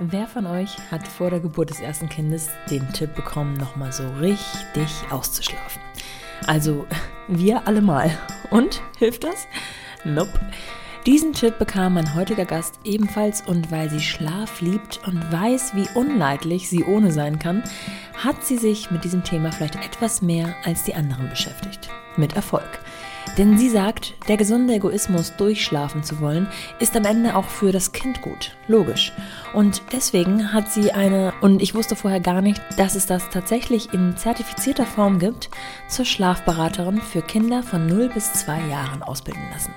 Wer von euch hat vor der Geburt des ersten Kindes den Tipp bekommen, nochmal so richtig auszuschlafen? Also, wir alle mal. Und? Hilft das? Nope. Diesen Tipp bekam mein heutiger Gast ebenfalls und weil sie Schlaf liebt und weiß, wie unleidlich sie ohne sein kann, hat sie sich mit diesem Thema vielleicht etwas mehr als die anderen beschäftigt. Mit Erfolg. Denn sie sagt, der gesunde Egoismus, durchschlafen zu wollen, ist am Ende auch für das Kind gut. Logisch. Und deswegen hat sie eine, und ich wusste vorher gar nicht, dass es das tatsächlich in zertifizierter Form gibt, zur Schlafberaterin für Kinder von 0 bis 2 Jahren ausbilden lassen.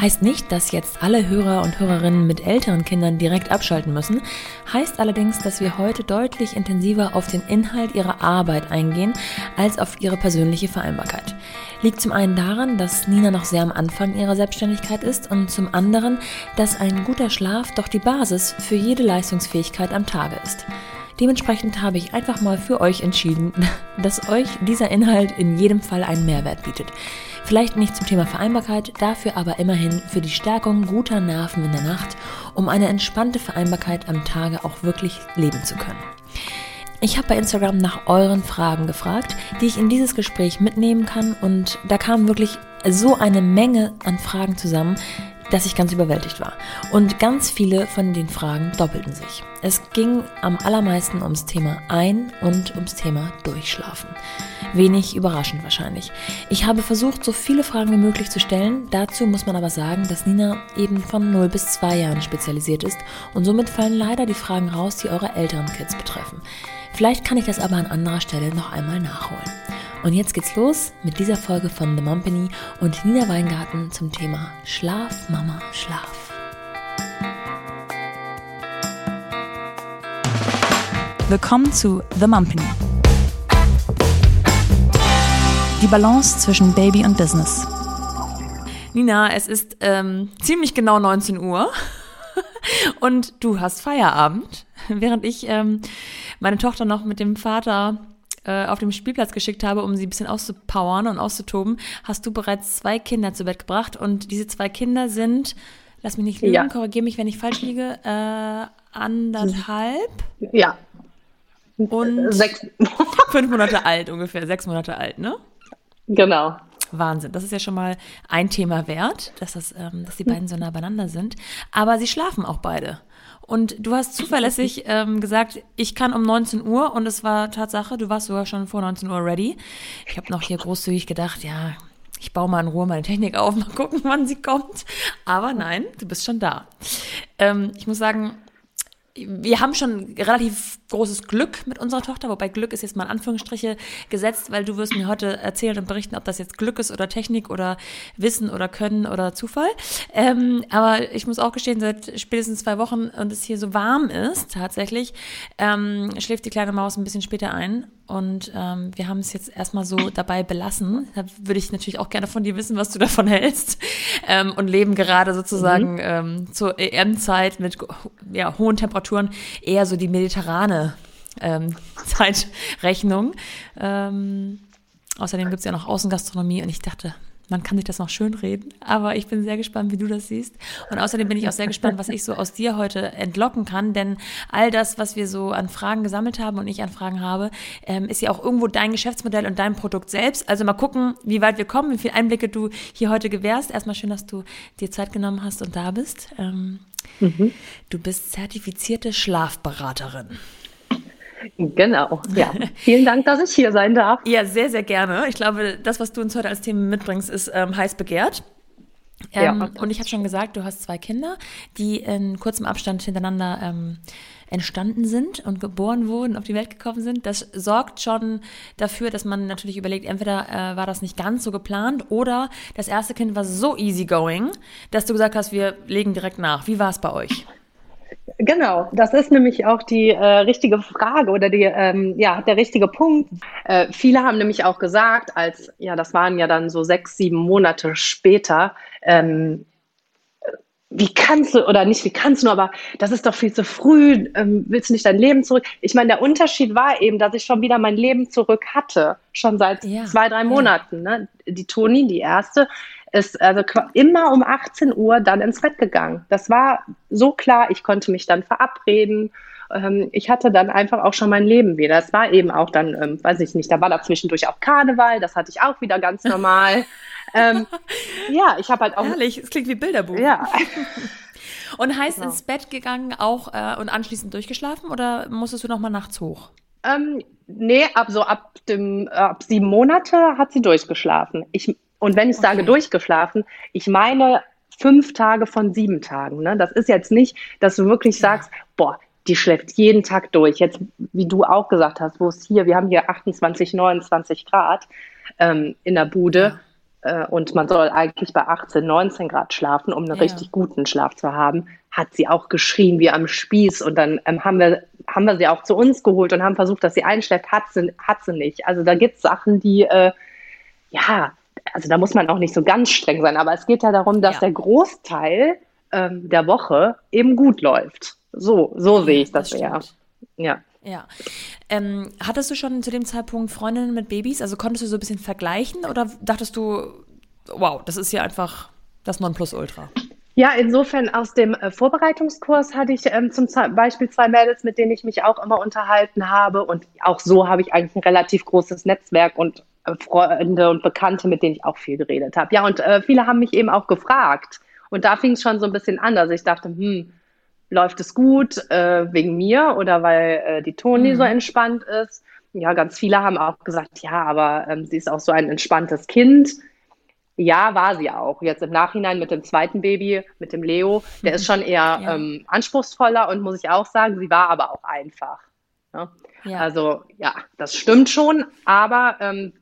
Heißt nicht, dass jetzt alle Hörer und Hörerinnen mit älteren Kindern direkt abschalten müssen, heißt allerdings, dass wir heute deutlich intensiver auf den Inhalt ihrer Arbeit eingehen, als auf ihre persönliche Vereinbarkeit. Liegt zum einen daran, dass Nina noch sehr am Anfang ihrer Selbstständigkeit ist und zum anderen, dass ein guter Schlaf doch die Basis für jede Leistungsfähigkeit am Tage ist. Dementsprechend habe ich einfach mal für euch entschieden, dass euch dieser Inhalt in jedem Fall einen Mehrwert bietet. Vielleicht nicht zum Thema Vereinbarkeit, dafür aber immerhin für die Stärkung guter Nerven in der Nacht, um eine entspannte Vereinbarkeit am Tage auch wirklich leben zu können. Ich habe bei Instagram nach euren Fragen gefragt, die ich in dieses Gespräch mitnehmen kann und da kam wirklich so eine Menge an Fragen zusammen, dass ich ganz überwältigt war. Und ganz viele von den Fragen doppelten sich. Es ging am allermeisten ums Thema Ein- und ums Thema Durchschlafen. Wenig überraschend wahrscheinlich. Ich habe versucht, so viele Fragen wie möglich zu stellen. Dazu muss man aber sagen, dass Nina eben von 0 bis 2 Jahren spezialisiert ist und somit fallen leider die Fragen raus, die eure älteren Kids betreffen. Vielleicht kann ich das aber an anderer Stelle noch einmal nachholen. Und jetzt geht's los mit dieser Folge von The Mumpany und Nina Weingarten zum Thema Schlaf, Mama, Schlaf. Willkommen zu The Mumpany. Die Balance zwischen Baby und Business. Nina, es ist ähm, ziemlich genau 19 Uhr und du hast Feierabend, während ich ähm, meine Tochter noch mit dem Vater äh, auf dem Spielplatz geschickt habe, um sie ein bisschen auszupowern und auszutoben, hast du bereits zwei Kinder zu Bett gebracht. Und diese zwei Kinder sind, lass mich nicht lügen, ja. korrigiere mich, wenn ich falsch liege, äh, anderthalb. Ja. Und sechs. fünf Monate alt ungefähr, sechs Monate alt, ne? Genau. Wahnsinn. Das ist ja schon mal ein Thema wert, dass, das, ähm, dass die beiden so nah beieinander sind. Aber sie schlafen auch beide. Und du hast zuverlässig ähm, gesagt, ich kann um 19 Uhr und es war Tatsache, du warst sogar schon vor 19 Uhr ready. Ich habe noch hier großzügig gedacht, ja, ich baue mal in Ruhe meine Technik auf, mal gucken, wann sie kommt. Aber nein, du bist schon da. Ähm, ich muss sagen, wir haben schon relativ großes Glück mit unserer Tochter, wobei Glück ist jetzt mal in Anführungsstriche gesetzt, weil du wirst mir heute erzählen und berichten, ob das jetzt Glück ist oder Technik oder Wissen oder Können oder Zufall. Ähm, aber ich muss auch gestehen, seit spätestens zwei Wochen und es hier so warm ist, tatsächlich, ähm, schläft die kleine Maus ein bisschen später ein und ähm, wir haben es jetzt erstmal so dabei belassen. Da würde ich natürlich auch gerne von dir wissen, was du davon hältst. Ähm, und leben gerade sozusagen mhm. ähm, zur EM-Zeit mit ja, hohen Temperaturen eher so die mediterrane ähm, Zeitrechnung. Ähm, außerdem gibt es ja noch Außengastronomie und ich dachte, man kann sich das noch schön reden, aber ich bin sehr gespannt, wie du das siehst. Und außerdem bin ich auch sehr gespannt, was ich so aus dir heute entlocken kann, denn all das, was wir so an Fragen gesammelt haben und ich an Fragen habe, ähm, ist ja auch irgendwo dein Geschäftsmodell und dein Produkt selbst. Also mal gucken, wie weit wir kommen, wie viele Einblicke du hier heute gewährst. Erstmal schön, dass du dir Zeit genommen hast und da bist. Ähm, mhm. Du bist zertifizierte Schlafberaterin. Genau, ja. Vielen Dank, dass ich hier sein darf. Ja, sehr, sehr gerne. Ich glaube, das, was du uns heute als Thema mitbringst, ist ähm, heiß begehrt. Ähm, ja. Und ich habe schon gesagt, du hast zwei Kinder, die in kurzem Abstand hintereinander ähm, entstanden sind und geboren wurden, auf die Welt gekommen sind. Das sorgt schon dafür, dass man natürlich überlegt, entweder äh, war das nicht ganz so geplant oder das erste Kind war so easygoing, dass du gesagt hast, wir legen direkt nach. Wie war es bei euch? Genau, das ist nämlich auch die äh, richtige Frage oder die, ähm, ja, der richtige Punkt. Äh, viele haben nämlich auch gesagt, als, ja, das waren ja dann so sechs, sieben Monate später, ähm, wie kannst du, oder nicht wie kannst du, aber das ist doch viel zu früh, ähm, willst du nicht dein Leben zurück? Ich meine, der Unterschied war eben, dass ich schon wieder mein Leben zurück hatte, schon seit ja, zwei, drei Monaten. Ja. Ne? Die Toni, die erste, ist also immer um 18 Uhr dann ins Bett gegangen. Das war so klar, ich konnte mich dann verabreden. Ähm, ich hatte dann einfach auch schon mein Leben wieder. Es war eben auch dann, ähm, weiß ich nicht, da war da zwischendurch auch Karneval, das hatte ich auch wieder ganz normal. ähm, ja, ich habe halt auch. Herrlich, es klingt wie Bilderbuch. Ja. Und heißt genau. ins Bett gegangen auch äh, und anschließend durchgeschlafen oder musstest du noch mal nachts hoch? Ähm, nee, ab so ab dem ab sieben Monate hat sie durchgeschlafen. Ich, und wenn ich okay. sage durchgeschlafen, ich meine fünf Tage von sieben Tagen. Ne? Das ist jetzt nicht, dass du wirklich sagst, boah, die schläft jeden Tag durch. Jetzt, wie du auch gesagt hast, wo es hier, wir haben hier 28, 29 Grad ähm, in der Bude. Ja. Äh, und man soll eigentlich bei 18, 19 Grad schlafen, um einen ja. richtig guten Schlaf zu haben, hat sie auch geschrien wie am Spieß. Und dann ähm, haben, wir, haben wir sie auch zu uns geholt und haben versucht, dass sie einschläft. Hat sie, hat sie nicht. Also da gibt es Sachen, die, äh, ja, also da muss man auch nicht so ganz streng sein. Aber es geht ja darum, dass ja. der Großteil ähm, der Woche eben gut läuft. So, so sehe ich das, das eher. Ja. Ja. Ähm, hattest du schon zu dem Zeitpunkt Freundinnen mit Babys? Also konntest du so ein bisschen vergleichen oder dachtest du, wow, das ist ja einfach das Nonplusultra? Ja, insofern aus dem äh, Vorbereitungskurs hatte ich ähm, zum Beispiel zwei Mädels, mit denen ich mich auch immer unterhalten habe. Und auch so habe ich eigentlich ein relativ großes Netzwerk und Freunde und Bekannte, mit denen ich auch viel geredet habe. Ja, und äh, viele haben mich eben auch gefragt. Und da fing es schon so ein bisschen an, dass ich dachte, hm, läuft es gut äh, wegen mir oder weil äh, die Toni mhm. so entspannt ist. Ja, ganz viele haben auch gesagt, ja, aber ähm, sie ist auch so ein entspanntes Kind. Ja, war sie auch. Jetzt im Nachhinein mit dem zweiten Baby, mit dem Leo, der ist schon eher ja. ähm, anspruchsvoller und muss ich auch sagen, sie war aber auch einfach. Ne? Ja. Also ja, das stimmt schon, aber ähm,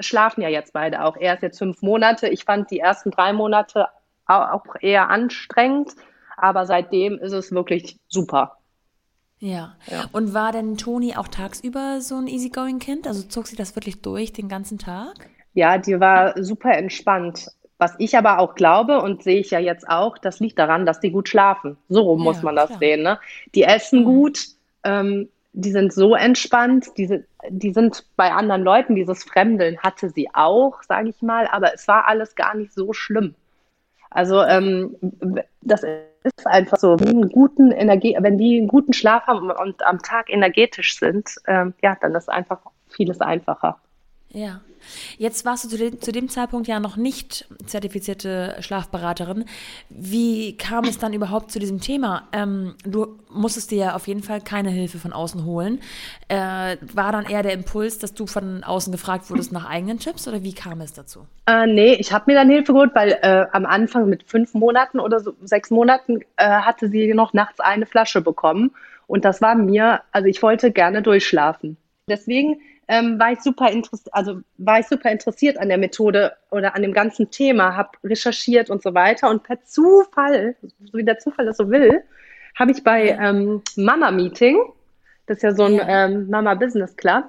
schlafen ja jetzt beide auch. Er ist jetzt fünf Monate. Ich fand die ersten drei Monate auch eher anstrengend aber seitdem ist es wirklich super. Ja. ja. Und war denn Toni auch tagsüber so ein Easygoing-Kind? Also zog sie das wirklich durch den ganzen Tag? Ja, die war super entspannt. Was ich aber auch glaube und sehe ich ja jetzt auch, das liegt daran, dass die gut schlafen. So rum ja, muss man das klar. sehen. Ne? Die essen gut, ähm, die sind so entspannt, die, die sind bei anderen Leuten, dieses Fremdeln hatte sie auch, sage ich mal, aber es war alles gar nicht so schlimm. Also ähm, das ist einfach so, einen guten Energie, wenn die einen guten Schlaf haben und am Tag energetisch sind, ähm, ja, dann ist einfach vieles einfacher. Ja. Jetzt warst du zu dem, zu dem, Zeitpunkt ja noch nicht zertifizierte Schlafberaterin. Wie kam es dann überhaupt zu diesem Thema? Ähm, du musstest dir ja auf jeden Fall keine Hilfe von außen holen. Äh, war dann eher der Impuls, dass du von außen gefragt wurdest nach eigenen Tipps oder wie kam es dazu? Äh, nee, ich habe mir dann Hilfe geholt, weil äh, am Anfang mit fünf Monaten oder so, sechs Monaten äh, hatte sie noch nachts eine Flasche bekommen. Und das war mir, also ich wollte gerne durchschlafen. Deswegen ähm, war ich super interessiert, also war ich super interessiert an der Methode oder an dem ganzen Thema, habe recherchiert und so weiter. Und per Zufall, so wie der Zufall das so will, habe ich bei ähm, Mama Meeting, das ist ja so ein ähm, Mama Business Club,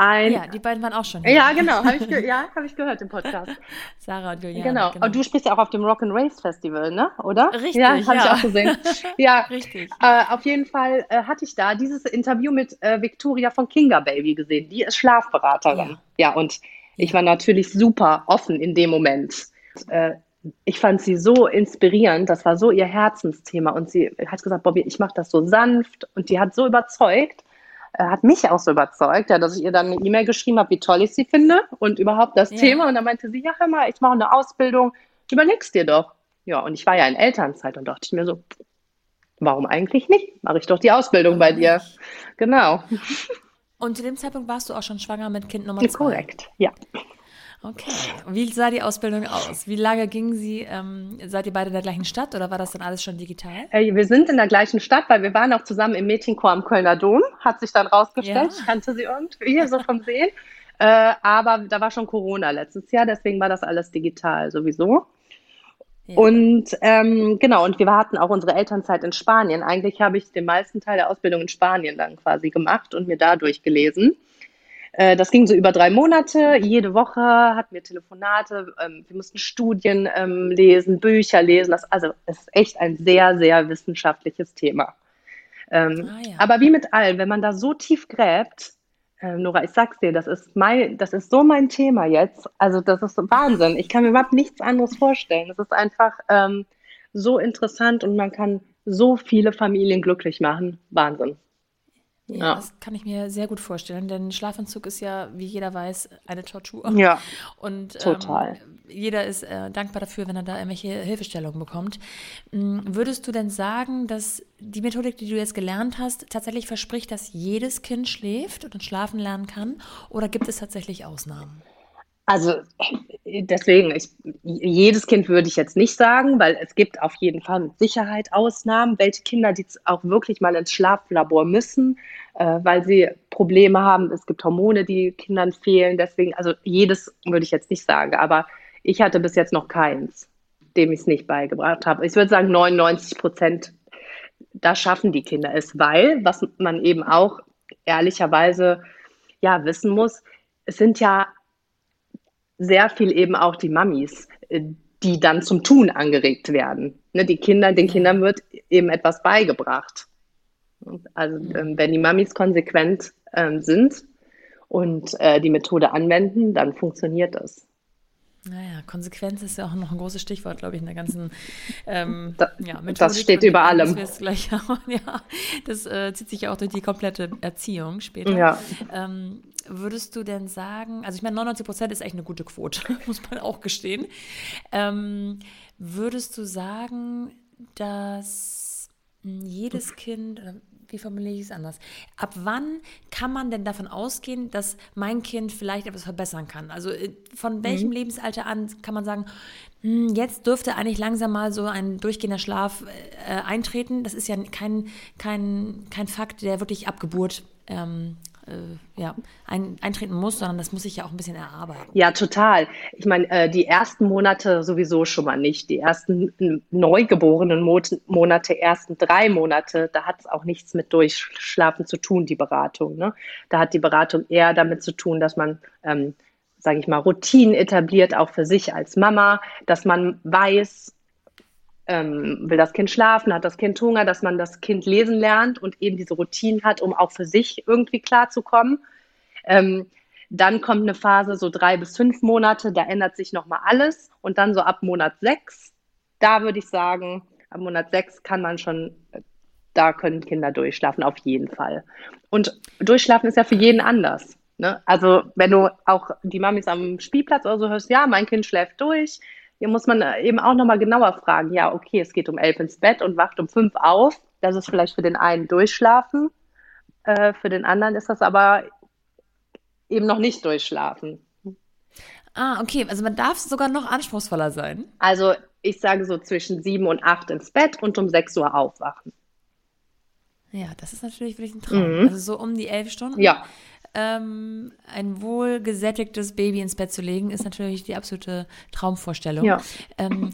ein. Ja, die beiden waren auch schon hier. Ja, genau, habe ich, ja, hab ich gehört im Podcast. Sarah und Juliana. Genau. genau. Und du sprichst ja auch auf dem Rock and Race Festival, ne? Oder? Richtig. Ja, habe ja. ich auch gesehen. ja, richtig. Äh, auf jeden Fall äh, hatte ich da dieses Interview mit äh, Victoria von Kinga Baby gesehen. Die ist Schlafberaterin. Ja, ja und ich war natürlich super offen in dem Moment. Äh, ich fand sie so inspirierend, das war so ihr Herzensthema und sie hat gesagt, Bobby, ich mache das so sanft und die hat so überzeugt äh, hat mich auch so überzeugt, ja, dass ich ihr dann eine E-Mail geschrieben habe, wie toll ich sie finde und überhaupt das ja. Thema. Und dann meinte sie, ja, hör mal, ich mache eine Ausbildung, überlegst dir doch. Ja, und ich war ja in Elternzeit und dachte ich mir so, warum eigentlich nicht? Mache ich doch die Ausbildung bei dir. Genau. Und zu dem Zeitpunkt warst du auch schon schwanger mit Kind Nummer zwei? Korrekt, ja. Okay. Wie sah die Ausbildung aus? Wie lange ging sie? Ähm, seid ihr beide in der gleichen Stadt oder war das dann alles schon digital? Äh, wir sind in der gleichen Stadt, weil wir waren auch zusammen im Mädchenchor am Kölner Dom. Hat sich dann rausgestellt. Ja. Ich kannte sie irgendwie so vom Sehen. Äh, aber da war schon Corona letztes Jahr, deswegen war das alles digital sowieso. Ja. Und ähm, genau, und wir hatten auch unsere Elternzeit in Spanien. Eigentlich habe ich den meisten Teil der Ausbildung in Spanien dann quasi gemacht und mir da durchgelesen. Äh, das ging so über drei Monate. Jede Woche hatten wir Telefonate. Ähm, wir mussten Studien ähm, lesen, Bücher lesen. Das, also es ist echt ein sehr, sehr wissenschaftliches Thema. Ähm, ah, ja. Aber wie mit allem, wenn man da so tief gräbt, äh, Nora, ich sag's dir, das ist mein, das ist so mein Thema jetzt. Also das ist Wahnsinn. Ich kann mir überhaupt nichts anderes vorstellen. Es ist einfach ähm, so interessant und man kann so viele Familien glücklich machen. Wahnsinn. Ja, ja, das kann ich mir sehr gut vorstellen, denn Schlafanzug ist ja, wie jeder weiß, eine Tortur. Ja. Und ähm, total. jeder ist äh, dankbar dafür, wenn er da irgendwelche Hilfestellungen bekommt. Ähm, würdest du denn sagen, dass die Methodik, die du jetzt gelernt hast, tatsächlich verspricht, dass jedes Kind schläft und schlafen lernen kann? Oder gibt es tatsächlich Ausnahmen? Also deswegen, ich, jedes Kind würde ich jetzt nicht sagen, weil es gibt auf jeden Fall mit Sicherheit Ausnahmen, welche Kinder, die auch wirklich mal ins Schlaflabor müssen, äh, weil sie Probleme haben. Es gibt Hormone, die Kindern fehlen. Deswegen, also jedes würde ich jetzt nicht sagen, aber ich hatte bis jetzt noch keins, dem ich es nicht beigebracht habe. Ich würde sagen, 99 Prozent, da schaffen die Kinder es, weil, was man eben auch ehrlicherweise ja wissen muss, es sind ja sehr viel eben auch die Mamis, äh, die dann zum Tun angeregt werden. Ne, die Kinder, den Kindern wird eben etwas beigebracht. Also ähm, wenn die Mamis konsequent ähm, sind und äh, die Methode anwenden, dann funktioniert das. Naja, Konsequenz ist ja auch noch ein großes Stichwort, glaube ich, in der ganzen ähm, da, ja. Das steht über allem. Das, gleich, ja, das äh, zieht sich ja auch durch die komplette Erziehung später. Ja. Ähm, würdest du denn sagen, also ich meine, 99 Prozent ist echt eine gute Quote, muss man auch gestehen. Ähm, würdest du sagen, dass jedes Kind, wie formuliere ich es anders? Ab wann kann man denn davon ausgehen, dass mein Kind vielleicht etwas verbessern kann? Also äh, von welchem mhm. Lebensalter an kann man sagen, hm, jetzt dürfte eigentlich langsam mal so ein durchgehender Schlaf äh, eintreten? Das ist ja kein, kein, kein Fakt, der wirklich ab Geburt ähm, äh, ja, ein, eintreten muss, sondern das muss sich ja auch ein bisschen erarbeiten. Ja, total. Ich meine, äh, die ersten Monate sowieso schon mal nicht. Die ersten neugeborenen Monate, ersten drei Monate, da hat es auch nichts mit Durchschlafen zu tun, die Beratung. Ne? Da hat die Beratung eher damit zu tun, dass man ähm, sage ich mal, Routinen etabliert, auch für sich als Mama, dass man weiß, ähm, will das Kind schlafen, hat das Kind Hunger, dass man das Kind lesen lernt und eben diese Routinen hat, um auch für sich irgendwie klarzukommen. Ähm, dann kommt eine Phase, so drei bis fünf Monate, da ändert sich nochmal alles. Und dann so ab Monat sechs, da würde ich sagen, ab Monat sechs kann man schon, da können Kinder durchschlafen, auf jeden Fall. Und durchschlafen ist ja für jeden anders. Ne? Also wenn du auch die Mamis am Spielplatz oder so hörst, ja, mein Kind schläft durch, hier muss man äh, eben auch nochmal genauer fragen. Ja, okay, es geht um elf ins Bett und wacht um fünf auf. Das ist vielleicht für den einen durchschlafen. Äh, für den anderen ist das aber eben noch nicht durchschlafen. Ah, okay. Also man darf sogar noch anspruchsvoller sein. Also ich sage so zwischen sieben und acht ins Bett und um sechs Uhr aufwachen. Ja, das ist natürlich wirklich ein Traum. Mhm. Also so um die elf Stunden. Ja ähm, ein wohlgesättigtes Baby ins Bett zu legen, ist natürlich die absolute Traumvorstellung. Ja. Ähm,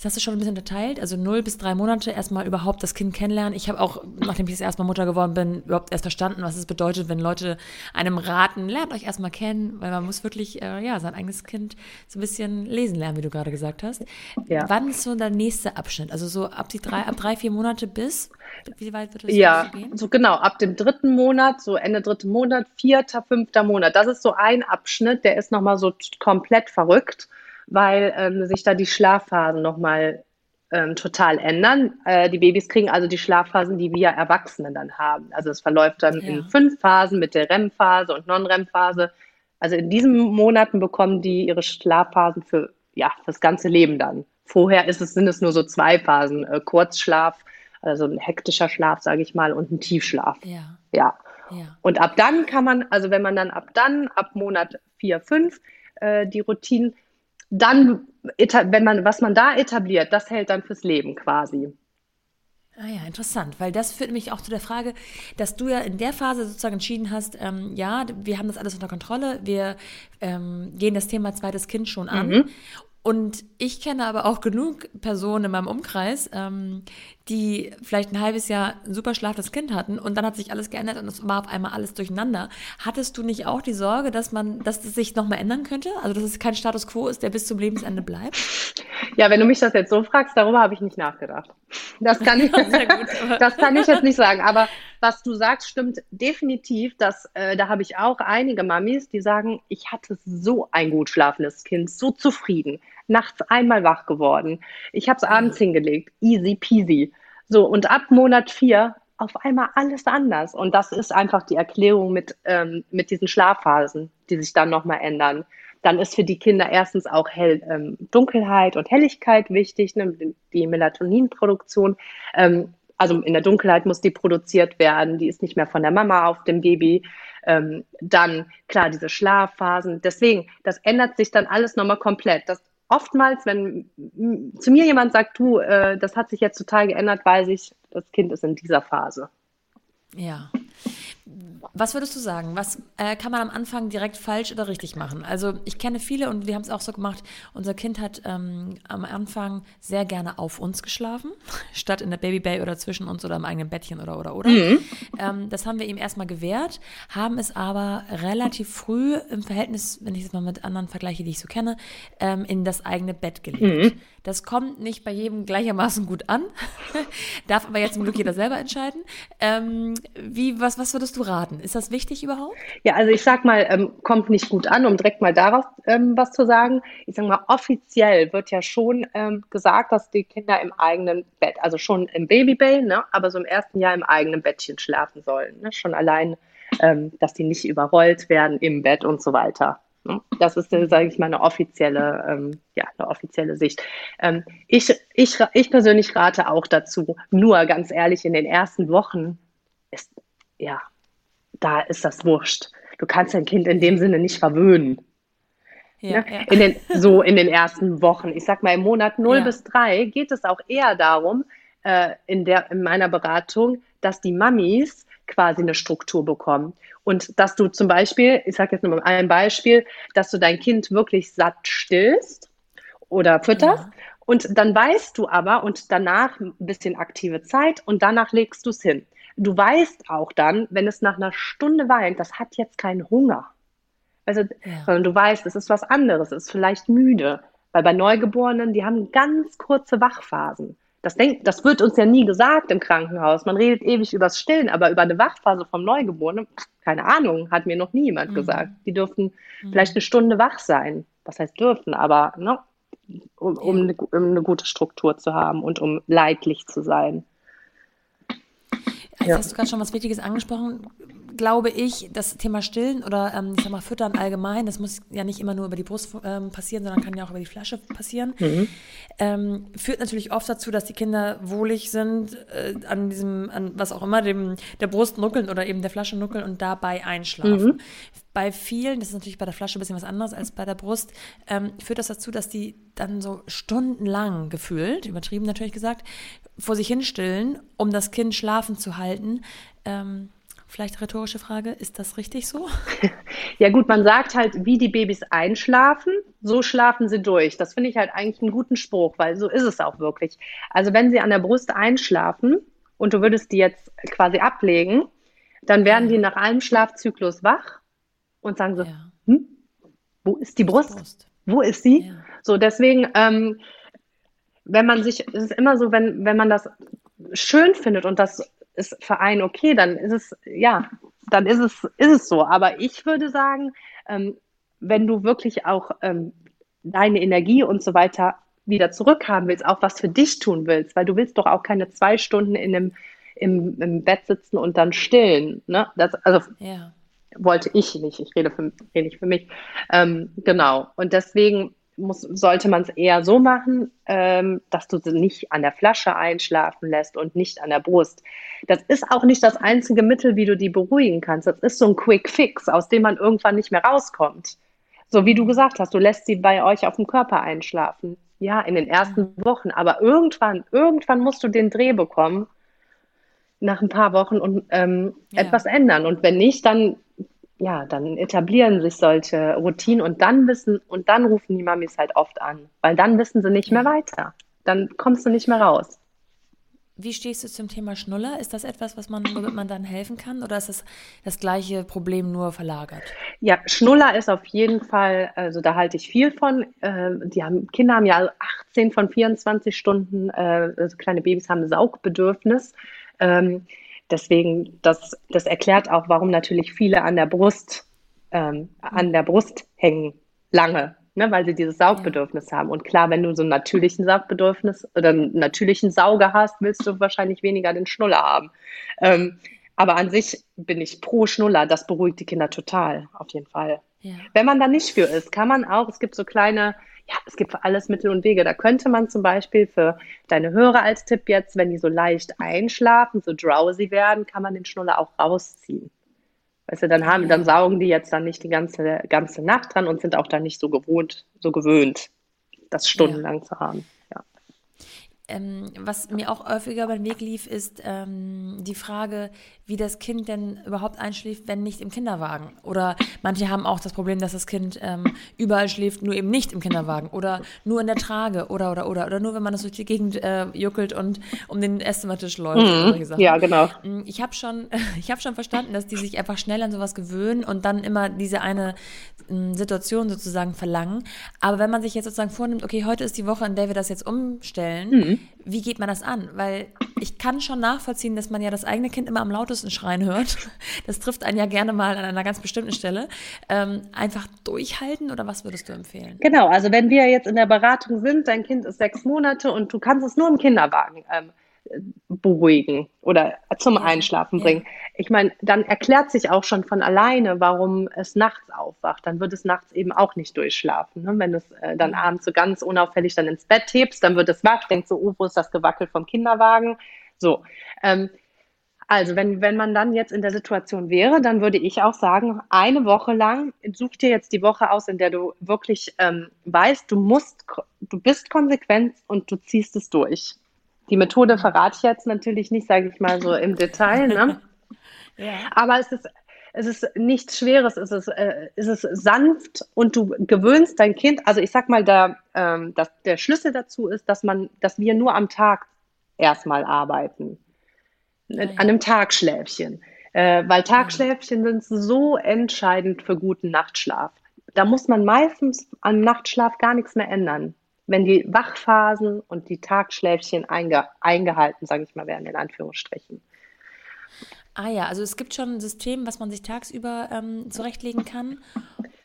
Jetzt hast du schon ein bisschen unterteilt, also null bis drei Monate erstmal überhaupt das Kind kennenlernen. Ich habe auch, nachdem ich das erstmal Mutter geworden bin, überhaupt erst verstanden, was es bedeutet, wenn Leute einem raten, lernt euch erstmal kennen, weil man muss wirklich, äh, ja, sein eigenes Kind so ein bisschen lesen lernen, wie du gerade gesagt hast. Ja. Wann ist so der nächste Abschnitt? Also so ab die drei, ab drei, vier Monate bis, wie weit wird es ja, gehen? Ja, so genau, ab dem dritten Monat, so Ende dritten Monat, vierter, fünfter Monat. Das ist so ein Abschnitt, der ist nochmal so komplett verrückt weil ähm, sich da die Schlafphasen nochmal ähm, total ändern. Äh, die Babys kriegen also die Schlafphasen, die wir Erwachsene dann haben. Also es verläuft dann ja. in fünf Phasen mit der REM-Phase und Non-REM-Phase. Also in diesen Monaten bekommen die ihre Schlafphasen für ja fürs ganze Leben dann. Vorher ist es, sind es nur so zwei Phasen, äh, Kurzschlaf, also ein hektischer Schlaf, sage ich mal, und ein Tiefschlaf. Ja. ja. Ja. Und ab dann kann man, also wenn man dann ab dann, ab Monat vier, fünf, äh, die Routinen dann, wenn man, was man da etabliert, das hält dann fürs Leben quasi. Ah ja, interessant, weil das führt mich auch zu der Frage, dass du ja in der Phase sozusagen entschieden hast, ähm, ja, wir haben das alles unter Kontrolle, wir ähm, gehen das Thema zweites Kind schon an. Mhm. Und ich kenne aber auch genug Personen in meinem Umkreis, ähm, die vielleicht ein halbes Jahr ein super schlafendes Kind hatten und dann hat sich alles geändert und es war auf einmal alles durcheinander. Hattest du nicht auch die Sorge, dass man, dass das sich nochmal ändern könnte? Also dass es kein Status quo ist, der bis zum Lebensende bleibt? Ja, wenn du mich das jetzt so fragst, darüber habe ich nicht nachgedacht. Das kann ich, das kann ich jetzt nicht sagen. Aber was du sagst, stimmt definitiv. Dass, äh, da habe ich auch einige Mamis, die sagen, ich hatte so ein gut schlafendes Kind, so zufrieden, nachts einmal wach geworden. Ich habe es abends hingelegt, easy peasy. So, und ab Monat vier auf einmal alles anders. Und das ist einfach die Erklärung mit, ähm, mit diesen Schlafphasen, die sich dann nochmal ändern. Dann ist für die Kinder erstens auch Hell, ähm, Dunkelheit und Helligkeit wichtig, ne, die Melatoninproduktion. Ähm, also in der Dunkelheit muss die produziert werden, die ist nicht mehr von der Mama auf dem Baby. Ähm, dann klar diese Schlafphasen. Deswegen, das ändert sich dann alles nochmal komplett. Das oftmals, wenn zu mir jemand sagt, du, äh, das hat sich jetzt total geändert, weiß ich, das Kind ist in dieser Phase. Ja. Was würdest du sagen? Was äh, kann man am Anfang direkt falsch oder richtig machen? Also ich kenne viele und wir haben es auch so gemacht. Unser Kind hat ähm, am Anfang sehr gerne auf uns geschlafen, statt in der Babybay oder zwischen uns oder im eigenen Bettchen oder oder oder. Mhm. Ähm, das haben wir ihm erstmal gewährt, haben es aber relativ früh im Verhältnis, wenn ich es mal mit anderen vergleiche, die ich so kenne, ähm, in das eigene Bett gelegt. Mhm. Das kommt nicht bei jedem gleichermaßen gut an, darf aber jetzt zum Glück jeder selber entscheiden. Ähm, wie, was, was würdest du raten? Ist das wichtig überhaupt? Ja, also ich sag mal, ähm, kommt nicht gut an, um direkt mal darauf ähm, was zu sagen. Ich sag mal, offiziell wird ja schon ähm, gesagt, dass die Kinder im eigenen Bett, also schon im Babybay, ne, aber so im ersten Jahr im eigenen Bettchen schlafen sollen. Ne? Schon allein, ähm, dass die nicht überrollt werden im Bett und so weiter. Ne? Das ist, äh, sage ich mal, eine offizielle, ähm, ja, eine offizielle Sicht. Ähm, ich, ich, ich persönlich rate auch dazu, nur ganz ehrlich, in den ersten Wochen ist, ja, da ist das wurscht. Du kannst dein Kind in dem Sinne nicht verwöhnen. Ja, ne? ja. In den, so in den ersten Wochen. Ich sag mal, im Monat 0 ja. bis 3 geht es auch eher darum, äh, in, der, in meiner Beratung, dass die Mamis quasi eine Struktur bekommen. Und dass du zum Beispiel, ich sage jetzt nur mal ein Beispiel, dass du dein Kind wirklich satt stillst oder fütterst. Und dann weißt du aber und danach ein bisschen aktive Zeit und danach legst du es hin. Du weißt auch dann, wenn es nach einer Stunde weint, das hat jetzt keinen Hunger. Also, ja. sondern du weißt, es ist was anderes, es ist vielleicht müde. Weil bei Neugeborenen, die haben ganz kurze Wachphasen. Das, denk, das wird uns ja nie gesagt im Krankenhaus. Man redet ewig übers Stillen, aber über eine Wachphase vom Neugeborenen, keine Ahnung, hat mir noch nie jemand mhm. gesagt. Die dürfen mhm. vielleicht eine Stunde wach sein. Was heißt dürfen, aber ne, um, um, eine, um eine gute Struktur zu haben und um leidlich zu sein. Jetzt ja. hast du gerade schon was Wichtiges angesprochen glaube ich, das Thema Stillen oder ähm, ich sag mal Füttern allgemein, das muss ja nicht immer nur über die Brust ähm, passieren, sondern kann ja auch über die Flasche passieren, mhm. ähm, führt natürlich oft dazu, dass die Kinder wohlig sind, äh, an diesem, an was auch immer, dem der Brust nuckeln oder eben der Flasche nuckeln und dabei einschlafen. Mhm. Bei vielen, das ist natürlich bei der Flasche ein bisschen was anderes als bei der Brust, ähm, führt das dazu, dass die dann so stundenlang gefühlt, übertrieben natürlich gesagt, vor sich hinstillen, um das Kind schlafen zu halten. Ähm, Vielleicht rhetorische Frage, ist das richtig so? ja gut, man sagt halt, wie die Babys einschlafen, so schlafen sie durch. Das finde ich halt eigentlich einen guten Spruch, weil so ist es auch wirklich. Also wenn sie an der Brust einschlafen und du würdest die jetzt quasi ablegen, dann werden ja. die nach einem Schlafzyklus wach und sagen so, ja. hm, wo ist die Brust? Brust? Wo ist sie? Ja. So, deswegen, ähm, wenn man sich, es ist immer so, wenn, wenn man das schön findet und das ist für einen okay, dann ist es, ja, dann ist es, ist es so. Aber ich würde sagen, ähm, wenn du wirklich auch ähm, deine Energie und so weiter wieder zurückhaben willst, auch was für dich tun willst, weil du willst doch auch keine zwei Stunden in einem, im, im Bett sitzen und dann stillen. Ne? Das, also ja. wollte ich nicht, ich rede, für, rede nicht für mich. Ähm, genau. Und deswegen muss, sollte man es eher so machen, ähm, dass du sie nicht an der Flasche einschlafen lässt und nicht an der Brust. Das ist auch nicht das einzige Mittel, wie du die beruhigen kannst. Das ist so ein Quick Fix, aus dem man irgendwann nicht mehr rauskommt. So wie du gesagt hast, du lässt sie bei euch auf dem Körper einschlafen. Ja, in den ersten Wochen. Aber irgendwann, irgendwann musst du den Dreh bekommen nach ein paar Wochen und ähm, ja. etwas ändern. Und wenn nicht, dann ja, dann etablieren sich solche Routinen und dann wissen, und dann rufen die Mamis halt oft an, weil dann wissen sie nicht mehr weiter. Dann kommst du nicht mehr raus. Wie stehst du zum Thema Schnuller? Ist das etwas, was man, womit man dann helfen kann oder ist das das gleiche Problem nur verlagert? Ja, Schnuller ist auf jeden Fall, also da halte ich viel von. Äh, die haben, Kinder haben ja 18 von 24 Stunden, äh, also kleine Babys haben Saugbedürfnis. Ähm, deswegen, das, das erklärt auch, warum natürlich viele an der Brust, ähm, an der Brust hängen, lange. ne, weil sie dieses Saugbedürfnis haben. Und klar, wenn du so ein natürlichen Saugbedürfnis oder einen natürlichen Sauger hast, willst du wahrscheinlich weniger den Schnuller haben. Ähm, aber an sich bin ich pro Schnuller. Das beruhigt die Kinder total, auf jeden Fall. Ja. Wenn man da nicht für ist, kann man auch, es gibt so kleine, ja, es gibt für alles Mittel und Wege. Da könnte man zum Beispiel für deine Hörer als Tipp jetzt, wenn die so leicht einschlafen, so drowsy werden, kann man den Schnuller auch rausziehen. Weißt du, dann haben, dann saugen die jetzt dann nicht die ganze, ganze Nacht dran und sind auch dann nicht so gewohnt, so gewöhnt, das stundenlang ja. zu haben ähm, was mir auch häufiger beim Weg lief, ist ähm, die Frage, wie das Kind denn überhaupt einschläft, wenn nicht im Kinderwagen. Oder manche haben auch das Problem, dass das Kind ähm, überall schläft, nur eben nicht im Kinderwagen oder nur in der Trage oder oder oder oder nur wenn man das durch die Gegend äh, juckelt und um den Esszimmertisch läuft. Mhm. Ja, genau. Mm, ich habe schon, ich habe schon verstanden, dass die sich einfach schnell an sowas gewöhnen und dann immer diese eine ähm, Situation sozusagen verlangen. Aber wenn man sich jetzt sozusagen vornimmt, okay, heute ist die Woche, in der wir das jetzt umstellen. Mhm wie geht man das an? Weil ich kann schon nachvollziehen, dass man ja das eigene Kind immer am lautesten schreien hört. Das trifft einen ja gerne mal an einer ganz bestimmten Stelle. Ähm, einfach durchhalten oder was würdest du empfehlen? Genau, also wenn wir jetzt in der Beratung sind, dein Kind ist sechs Monate und du kannst es nur im Kinderwagen ähm, beruhigen oder zum Einschlafen bringen. Ich meine, dann erklärt sich auch schon von alleine, warum es nachts aufwacht. Dann wird es nachts eben auch nicht durchschlafen. Ne? Wenn es äh, dann abends so ganz unauffällig dann ins Bett hebst, dann wird es wach, denkt so, oh, wo ist das Gewackel vom Kinderwagen? So. Ähm, also, wenn, wenn man dann jetzt in der Situation wäre, dann würde ich auch sagen, eine Woche lang, such dir jetzt die Woche aus, in der du wirklich ähm, weißt, du musst, du bist konsequent und du ziehst es durch. Die Methode verrate ich jetzt natürlich nicht, sage ich mal so im Detail. Ne? ja. Aber es ist, es ist nichts Schweres, es ist, äh, es ist sanft und du gewöhnst dein Kind. Also ich sag mal, der, ähm, das, der Schlüssel dazu ist, dass man, dass wir nur am Tag erstmal arbeiten. Ja, ja. An einem Tagschläfchen. Äh, weil Tagschläfchen sind so entscheidend für guten Nachtschlaf. Da muss man meistens am Nachtschlaf gar nichts mehr ändern wenn die Wachphasen und die Tagschläfchen einge eingehalten, sage ich mal, werden, in Anführungsstrichen. Ah ja, also es gibt schon ein System, was man sich tagsüber ähm, zurechtlegen kann.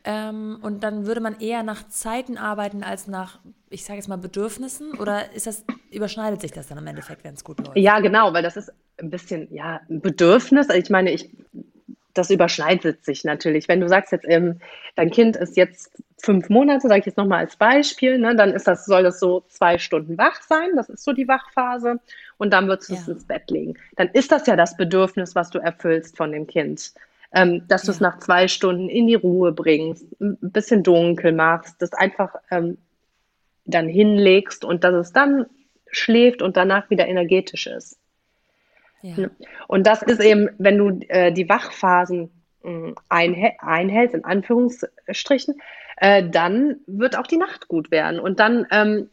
Ähm, und dann würde man eher nach Zeiten arbeiten als nach, ich sage jetzt mal, Bedürfnissen? Oder ist das, überschneidet sich das dann im Endeffekt, wenn es gut läuft? Ja, genau, weil das ist ein bisschen, ja, ein Bedürfnis. Also ich meine, ich das überschneidet sich natürlich. Wenn du sagst jetzt, ähm, dein Kind ist jetzt fünf Monate, sage ich jetzt nochmal als Beispiel, ne, dann ist das, soll das so zwei Stunden wach sein, das ist so die Wachphase, und dann würdest du ja. es ins Bett legen. Dann ist das ja das Bedürfnis, was du erfüllst von dem Kind. Ähm, dass ja. du es nach zwei Stunden in die Ruhe bringst, ein bisschen dunkel machst, das einfach ähm, dann hinlegst und dass es dann schläft und danach wieder energetisch ist. Ja. Und das ist eben, wenn du äh, die Wachphasen äh, einhältst, in Anführungsstrichen, äh, dann wird auch die Nacht gut werden. Und dann, ähm,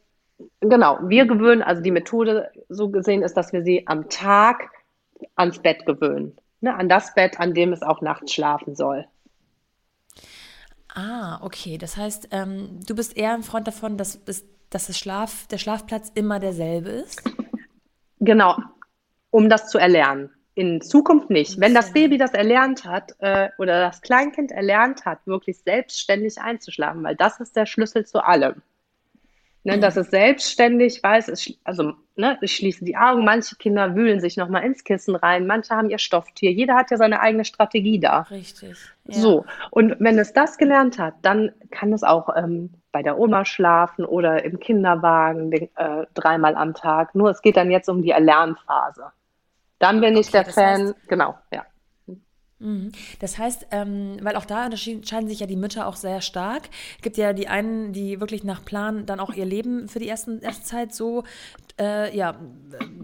genau, wir gewöhnen, also die Methode so gesehen ist, dass wir sie am Tag ans Bett gewöhnen. Ne? An das Bett, an dem es auch nachts schlafen soll. Ah, okay. Das heißt, ähm, du bist eher ein Freund davon, dass, dass das Schlaf, der Schlafplatz immer derselbe ist? Genau, um das zu erlernen. In Zukunft nicht. Wenn das Baby das erlernt hat äh, oder das Kleinkind erlernt hat, wirklich selbstständig einzuschlafen, weil das ist der Schlüssel zu allem. Ne, dass es selbstständig weiß, es, also ne, ich schließe die Augen, manche Kinder wühlen sich nochmal ins Kissen rein, manche haben ihr Stofftier, jeder hat ja seine eigene Strategie da. Richtig. Ja. So, und wenn es das gelernt hat, dann kann es auch ähm, bei der Oma schlafen oder im Kinderwagen äh, dreimal am Tag. Nur es geht dann jetzt um die Erlernphase. Dann bin ich okay, der Fan, heißt, genau, ja. Mhm. Das heißt, ähm, weil auch da unterscheiden sich ja die Mütter auch sehr stark. Es gibt ja die einen, die wirklich nach Plan dann auch ihr Leben für die ersten, erste Zeit so äh, ja,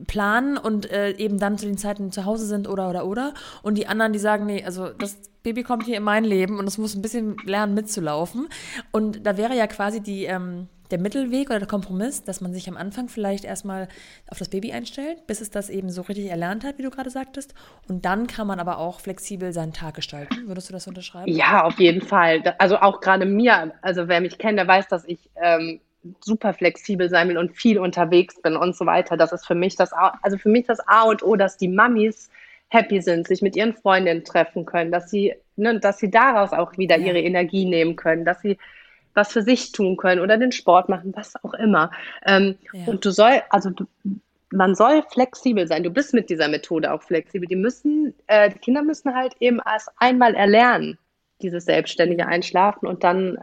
planen und äh, eben dann zu den Zeiten zu Hause sind oder oder oder. Und die anderen, die sagen, nee, also das Baby kommt hier in mein Leben und es muss ein bisschen lernen mitzulaufen. Und da wäre ja quasi die ähm, der Mittelweg oder der Kompromiss, dass man sich am Anfang vielleicht erstmal auf das Baby einstellt, bis es das eben so richtig erlernt hat, wie du gerade sagtest. Und dann kann man aber auch flexibel seinen Tag gestalten. Würdest du das unterschreiben? Ja, auf jeden Fall. Also auch gerade mir, also wer mich kennt, der weiß, dass ich ähm, super flexibel sein will und viel unterwegs bin und so weiter. Das ist für mich das, also für mich das A und O, dass die Mamis happy sind, sich mit ihren Freundinnen treffen können, dass sie, ne, dass sie daraus auch wieder ja. ihre Energie nehmen können, dass sie was für sich tun können oder den Sport machen, was auch immer. Ähm, ja. Und du soll, also du, man soll flexibel sein. Du bist mit dieser Methode auch flexibel. Die müssen, äh, die Kinder müssen halt eben erst einmal erlernen, dieses selbstständige Einschlafen und dann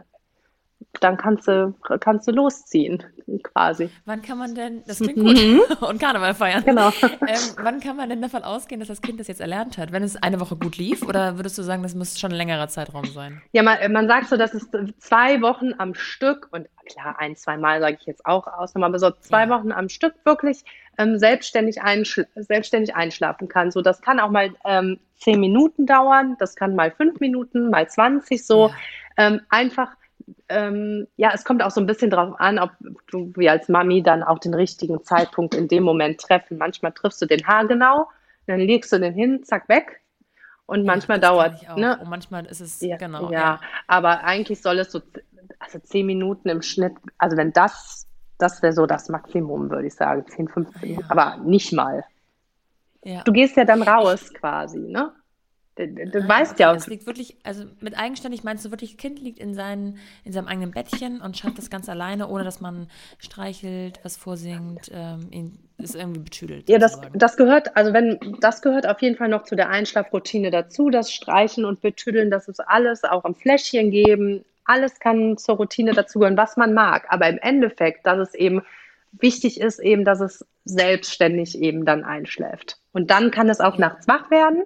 dann kannst du, kannst du losziehen, quasi. Wann kann man denn, das klingt gut, mhm. und Karneval feiern. Genau. Ähm, wann kann man denn davon ausgehen, dass das Kind das jetzt erlernt hat? Wenn es eine Woche gut lief oder würdest du sagen, das muss schon ein längerer Zeitraum sein? Ja, man, man sagt so, dass es zwei Wochen am Stück und klar, ein, zwei Mal sage ich jetzt auch Ausnahme, aber so zwei ja. Wochen am Stück wirklich ähm, selbstständig, einschl selbstständig einschlafen kann. So, das kann auch mal ähm, zehn Minuten dauern, das kann mal fünf Minuten, mal 20 so. Ja. Ähm, einfach ähm, ja, es kommt auch so ein bisschen drauf an, ob du wie als Mami dann auch den richtigen Zeitpunkt in dem Moment treffen. Manchmal triffst du den haargenau, dann legst du den hin, zack, weg. Und ja, manchmal dauert ne? Und manchmal ist es, ja, genau. Ja, ja, aber eigentlich soll es so, also zehn Minuten im Schnitt, also wenn das, das wäre so das Maximum, würde ich sagen, 10, 15, ja. aber nicht mal. Ja. Du gehst ja dann raus quasi, ne? Du, ah, weißt ja auch. Es liegt wirklich, also mit eigenständig meinst du wirklich, Kind liegt in, seinen, in seinem eigenen Bettchen und schafft das ganz alleine, ohne dass man streichelt, was vorsingt, ähm, ihn ist irgendwie betüdelt. Ja, das, das gehört, also wenn, das gehört auf jeden Fall noch zu der Einschlafroutine dazu, das Streichen und Betüdeln, das ist alles, auch am Fläschchen geben, alles kann zur Routine dazugehören, was man mag. Aber im Endeffekt, dass es eben wichtig ist, eben, dass es selbstständig eben dann einschläft. Und dann kann es auch nachts wach werden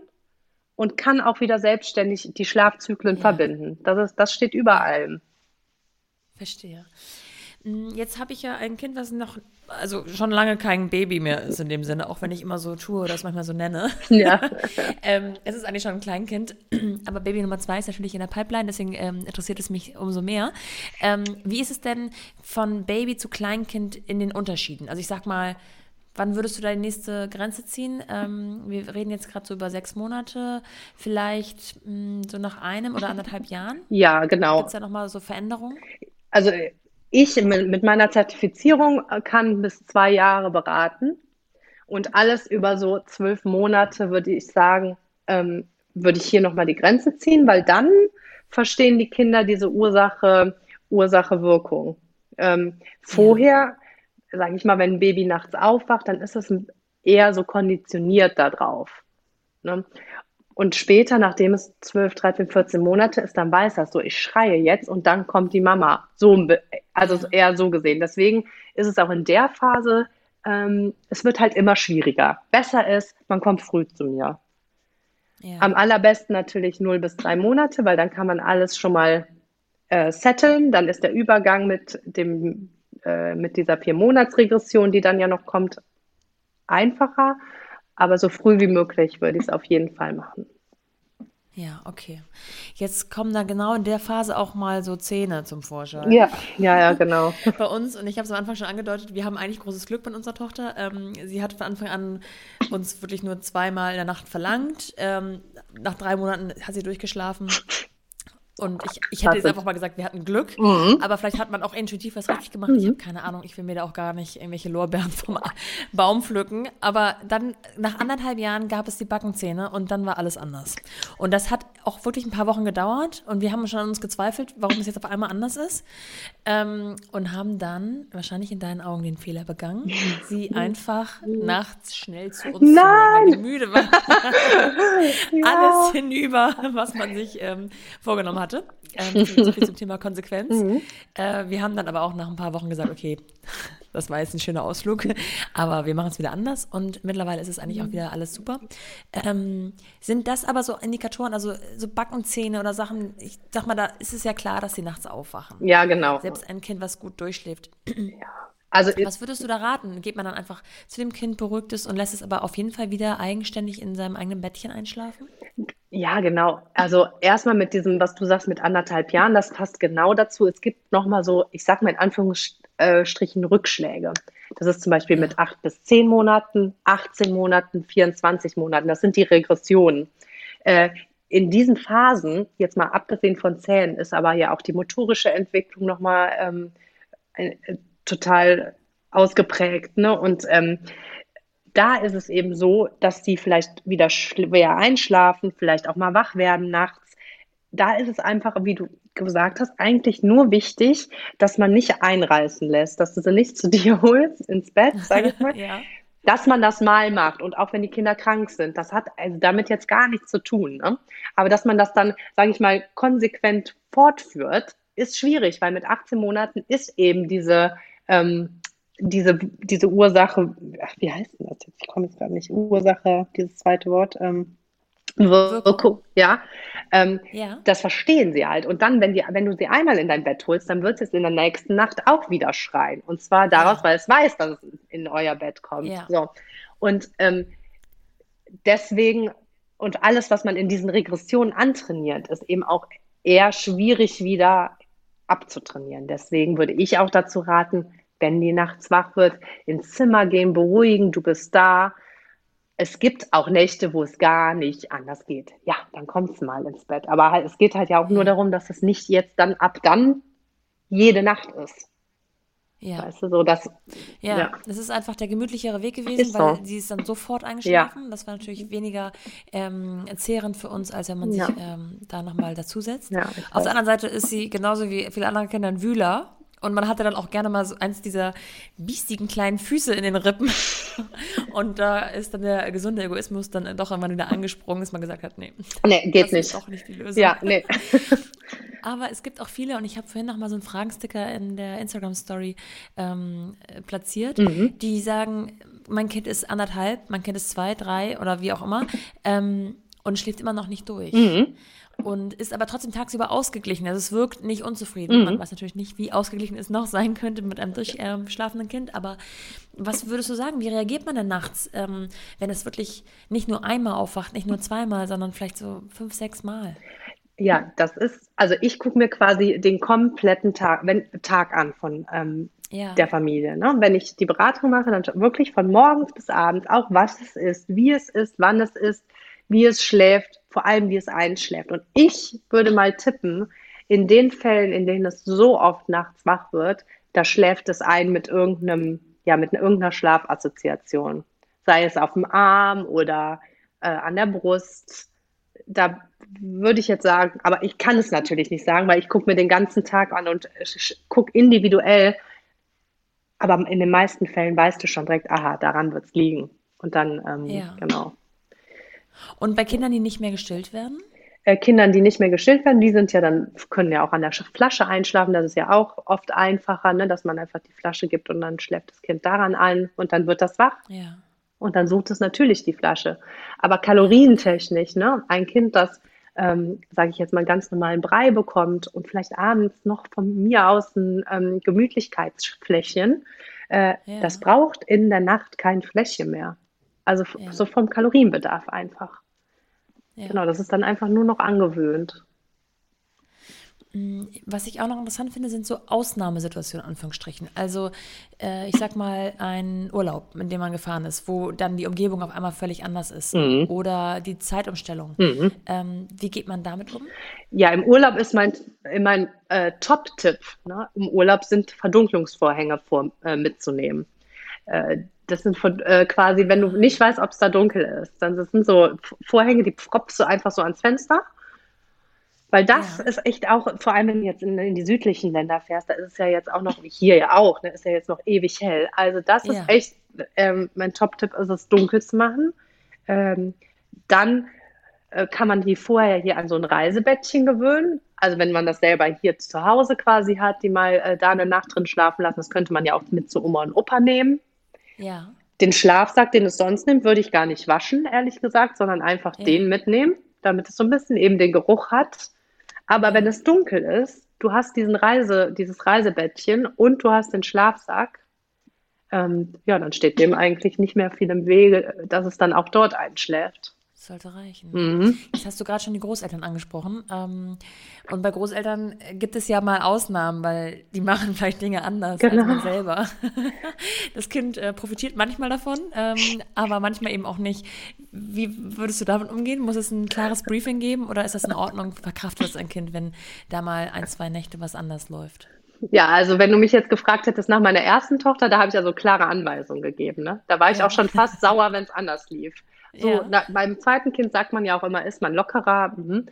und kann auch wieder selbstständig die Schlafzyklen ja. verbinden. Das, ist, das steht über allem. Verstehe. Hm, jetzt habe ich ja ein Kind, was noch, also schon lange kein Baby mehr ist in dem Sinne, auch wenn ich immer so tue oder es manchmal so nenne. Ja. ähm, es ist eigentlich schon ein Kleinkind, aber Baby Nummer zwei ist natürlich in der Pipeline, deswegen ähm, interessiert es mich umso mehr. Ähm, wie ist es denn von Baby zu Kleinkind in den Unterschieden? Also ich sag mal, Wann würdest du deine nächste Grenze ziehen? Ähm, wir reden jetzt gerade so über sechs Monate, vielleicht mh, hm, so nach einem oder anderthalb Jahren? Ja, genau. Gibt es da nochmal so Veränderungen? Also ich mit meiner Zertifizierung kann bis zwei Jahre beraten und alles über so zwölf Monate würde ich sagen, ähm, würde ich hier nochmal die Grenze ziehen, weil dann verstehen die Kinder diese Ursache, Ursache-Wirkung. Ähm, vorher sage ich mal, wenn ein Baby nachts aufwacht, dann ist es eher so konditioniert darauf. Ne? Und später, nachdem es 12, 13, 14 Monate ist, dann weiß das so, ich schreie jetzt und dann kommt die Mama. So, also eher so gesehen. Deswegen ist es auch in der Phase, ähm, es wird halt immer schwieriger. Besser ist, man kommt früh zu mir. Ja. Am allerbesten natürlich 0 bis 3 Monate, weil dann kann man alles schon mal äh, setteln. Dann ist der Übergang mit dem äh, mit dieser Vier-Monats-Regression, die dann ja noch kommt, einfacher. Aber so früh wie möglich würde ich es auf jeden Fall machen. Ja, okay. Jetzt kommen da genau in der Phase auch mal so Zähne zum Vorschein. Ja, ja, ja, genau. Bei uns, und ich habe es am Anfang schon angedeutet, wir haben eigentlich großes Glück mit unserer Tochter. Ähm, sie hat von Anfang an uns wirklich nur zweimal in der Nacht verlangt. Ähm, nach drei Monaten hat sie durchgeschlafen. Und ich, ich hätte jetzt einfach mal gesagt, wir hatten Glück, mhm. aber vielleicht hat man auch intuitiv was richtig gemacht. Mhm. Ich habe keine Ahnung, ich will mir da auch gar nicht irgendwelche Lorbeeren vom Baum pflücken. Aber dann, nach anderthalb Jahren gab es die Backenzähne und dann war alles anders. Und das hat auch wirklich ein paar Wochen gedauert und wir haben schon an uns gezweifelt, warum es jetzt auf einmal anders ist. Ähm, und haben dann wahrscheinlich in deinen Augen den Fehler begangen, sie einfach nachts schnell zu uns Nein. zu weil die müde war. ja. Alles hinüber, was man sich ähm, vorgenommen hatte. Ähm, so viel zum Thema Konsequenz. Mhm. Äh, wir haben dann aber auch nach ein paar Wochen gesagt, okay, das war jetzt ein schöner Ausflug, aber wir machen es wieder anders und mittlerweile ist es eigentlich auch mhm. wieder alles super. Ähm, sind das aber so Indikatoren, also so Backenzähne oder Sachen, ich sag mal, da ist es ja klar, dass sie nachts aufwachen. Ja, genau. Selbst ein Kind, was gut durchschläft. Ja. Also, was würdest du da raten? Geht man dann einfach zu dem Kind, beruhigt es und lässt es aber auf jeden Fall wieder eigenständig in seinem eigenen Bettchen einschlafen? Ja, genau. Also erstmal mit diesem, was du sagst, mit anderthalb Jahren, das passt genau dazu. Es gibt nochmal so, ich sag mal in Anführungsstrichen Rückschläge. Das ist zum Beispiel mit acht bis zehn Monaten, 18 Monaten, 24 Monaten. Das sind die Regressionen. Äh, in diesen Phasen, jetzt mal abgesehen von Zähnen, ist aber ja auch die motorische Entwicklung nochmal ähm, äh, total ausgeprägt. Ne? Und ähm, da ist es eben so, dass die vielleicht wieder schwer einschlafen, vielleicht auch mal wach werden nachts. da ist es einfach, wie du gesagt hast, eigentlich nur wichtig, dass man nicht einreißen lässt, dass du sie nicht zu dir holst ins Bett, sage ich mal. ja. Dass man das mal macht und auch wenn die Kinder krank sind, das hat also damit jetzt gar nichts zu tun. Ne? Aber dass man das dann, sage ich mal, konsequent fortführt, ist schwierig, weil mit 18 Monaten ist eben diese, ähm, diese, diese Ursache, ach, wie heißt denn das jetzt? Ich komme jetzt gerade nicht. Ursache, dieses zweite Wort. Ähm, Wirkung, ja. Ähm, ja. Das verstehen sie halt. Und dann, wenn, die, wenn du sie einmal in dein Bett holst, dann wird es in der nächsten Nacht auch wieder schreien. Und zwar daraus, ja. weil es weiß, dass es in euer Bett kommt. Ja. So. Und ähm, deswegen, und alles, was man in diesen Regressionen antrainiert, ist eben auch eher schwierig wieder abzutrainieren. Deswegen würde ich auch dazu raten, wenn die nachts wach wird, ins Zimmer gehen, beruhigen, du bist da, es gibt auch Nächte, wo es gar nicht anders geht. Ja, dann kommst du mal ins Bett. Aber halt, es geht halt ja auch nur darum, dass es nicht jetzt dann ab dann jede Nacht ist. Ja. Weißt du, so dass, ja, ja, das ist einfach der gemütlichere Weg gewesen, ist weil so. sie ist dann sofort eingeschlafen. Ja. Das war natürlich weniger ähm, zehrend für uns, als wenn man sich ähm, da nochmal dazusetzt. Ja, Auf der anderen Seite ist sie genauso wie viele andere Kinder ein Wühler. Und man hatte dann auch gerne mal so eins dieser biestigen kleinen Füße in den Rippen. Und da ist dann der gesunde Egoismus dann doch irgendwann wieder angesprungen, dass man gesagt hat, nee, nee geht das nicht. ist doch nicht die Lösung. Ja, nee. Aber es gibt auch viele, und ich habe vorhin noch mal so einen Fragensticker in der Instagram-Story ähm, platziert, mhm. die sagen, mein Kind ist anderthalb, mein Kind ist zwei, drei oder wie auch immer ähm, und schläft immer noch nicht durch. Mhm und ist aber trotzdem tagsüber ausgeglichen. Also es wirkt nicht unzufrieden. Mhm. Man weiß natürlich nicht, wie ausgeglichen es noch sein könnte mit einem durchschlafenden Kind. Aber was würdest du sagen? Wie reagiert man denn nachts, ähm, wenn es wirklich nicht nur einmal aufwacht, nicht nur zweimal, sondern vielleicht so fünf, sechs Mal? Ja, das ist, also ich gucke mir quasi den kompletten Tag, wenn, Tag an von ähm, ja. der Familie. Ne? Wenn ich die Beratung mache, dann wirklich von morgens bis abends, auch was es ist, wie es ist, wann es ist, wie es schläft, vor allem wie es einschläft. Und ich würde mal tippen, in den Fällen, in denen es so oft nachts wach wird, da schläft es ein mit irgendeinem, ja, mit irgendeiner Schlafassoziation. Sei es auf dem Arm oder äh, an der Brust. Da würde ich jetzt sagen, aber ich kann es natürlich nicht sagen, weil ich gucke mir den ganzen Tag an und gucke individuell. Aber in den meisten Fällen weißt du schon direkt, aha, daran wird es liegen. Und dann, ähm, ja. genau. Und bei Kindern, die nicht mehr gestillt werden? Äh, Kindern, die nicht mehr gestillt werden, die sind ja dann, können ja auch an der Flasche einschlafen. Das ist ja auch oft einfacher, ne, dass man einfach die Flasche gibt und dann schläft das Kind daran ein und dann wird das wach. Ja. Und dann sucht es natürlich die Flasche. Aber kalorientechnisch, ne, ein Kind, das, ähm, sage ich jetzt mal, ganz normalen Brei bekommt und vielleicht abends noch von mir aus ein ähm, Gemütlichkeitsfläschchen, äh, ja. das braucht in der Nacht kein Fläschchen mehr. Also ja. so vom Kalorienbedarf einfach. Ja. Genau, das ist dann einfach nur noch angewöhnt. Mm, was ich auch noch interessant finde, sind so Ausnahmesituationen, Anführungsstrichen. Also, äh, ich sag mal, ein Urlaub, in dem man gefahren ist, wo dann die Umgebung auf einmal völlig anders ist. Mhm. Oder die Zeitumstellung. Mhm. Ähm, wie geht man damit um? Ja, im Urlaub ist mein, mein äh, Top-Tipp. Ne? Im Urlaub sind Verdunklungsvorhänge vor, äh, mitzunehmen. Das sind von, äh, quasi, wenn du nicht weißt, ob es da dunkel ist, dann das sind so Vorhänge, die propst du einfach so ans Fenster. Weil das ja. ist echt auch, vor allem wenn du jetzt in, in, die südlichen Länder fährst, da ist es ja jetzt auch noch, hier ja auch, ne, ist ja jetzt noch ewig hell. Also das ja. ist echt, ähm, mein Top-Tipp ist es, dunkel zu machen. Ähm, dann äh, kann man die vorher hier an so ein Reisebettchen gewöhnen. Also wenn man das selber hier zu Hause quasi hat, die mal äh, da eine Nacht drin schlafen lassen, das könnte man ja auch mit zu Oma und Opa nehmen. Ja. Den Schlafsack, den es sonst nimmt, würde ich gar nicht waschen, ehrlich gesagt, sondern einfach ja. den mitnehmen, damit es so ein bisschen eben den Geruch hat. Aber wenn es dunkel ist, du hast diesen Reise, dieses Reisebettchen und du hast den Schlafsack, ähm, ja, dann steht dem eigentlich nicht mehr viel im Wege, dass es dann auch dort einschläft. Sollte reichen. Mhm. Jetzt hast du gerade schon die Großeltern angesprochen. Ähm, und bei Großeltern gibt es ja mal Ausnahmen, weil die machen vielleicht Dinge anders genau. als man selber. Das Kind äh, profitiert manchmal davon, ähm, aber manchmal eben auch nicht. Wie würdest du damit umgehen? Muss es ein klares Briefing geben oder ist das in Ordnung? Verkraftet es ein Kind, wenn da mal ein, zwei Nächte was anders läuft? Ja, also wenn du mich jetzt gefragt hättest nach meiner ersten Tochter, da habe ich ja so klare Anweisungen gegeben. Ne? Da war ich ja. auch schon fast sauer, wenn es anders lief. So, ja. na, beim zweiten Kind sagt man ja auch immer, ist man lockerer. Mhm.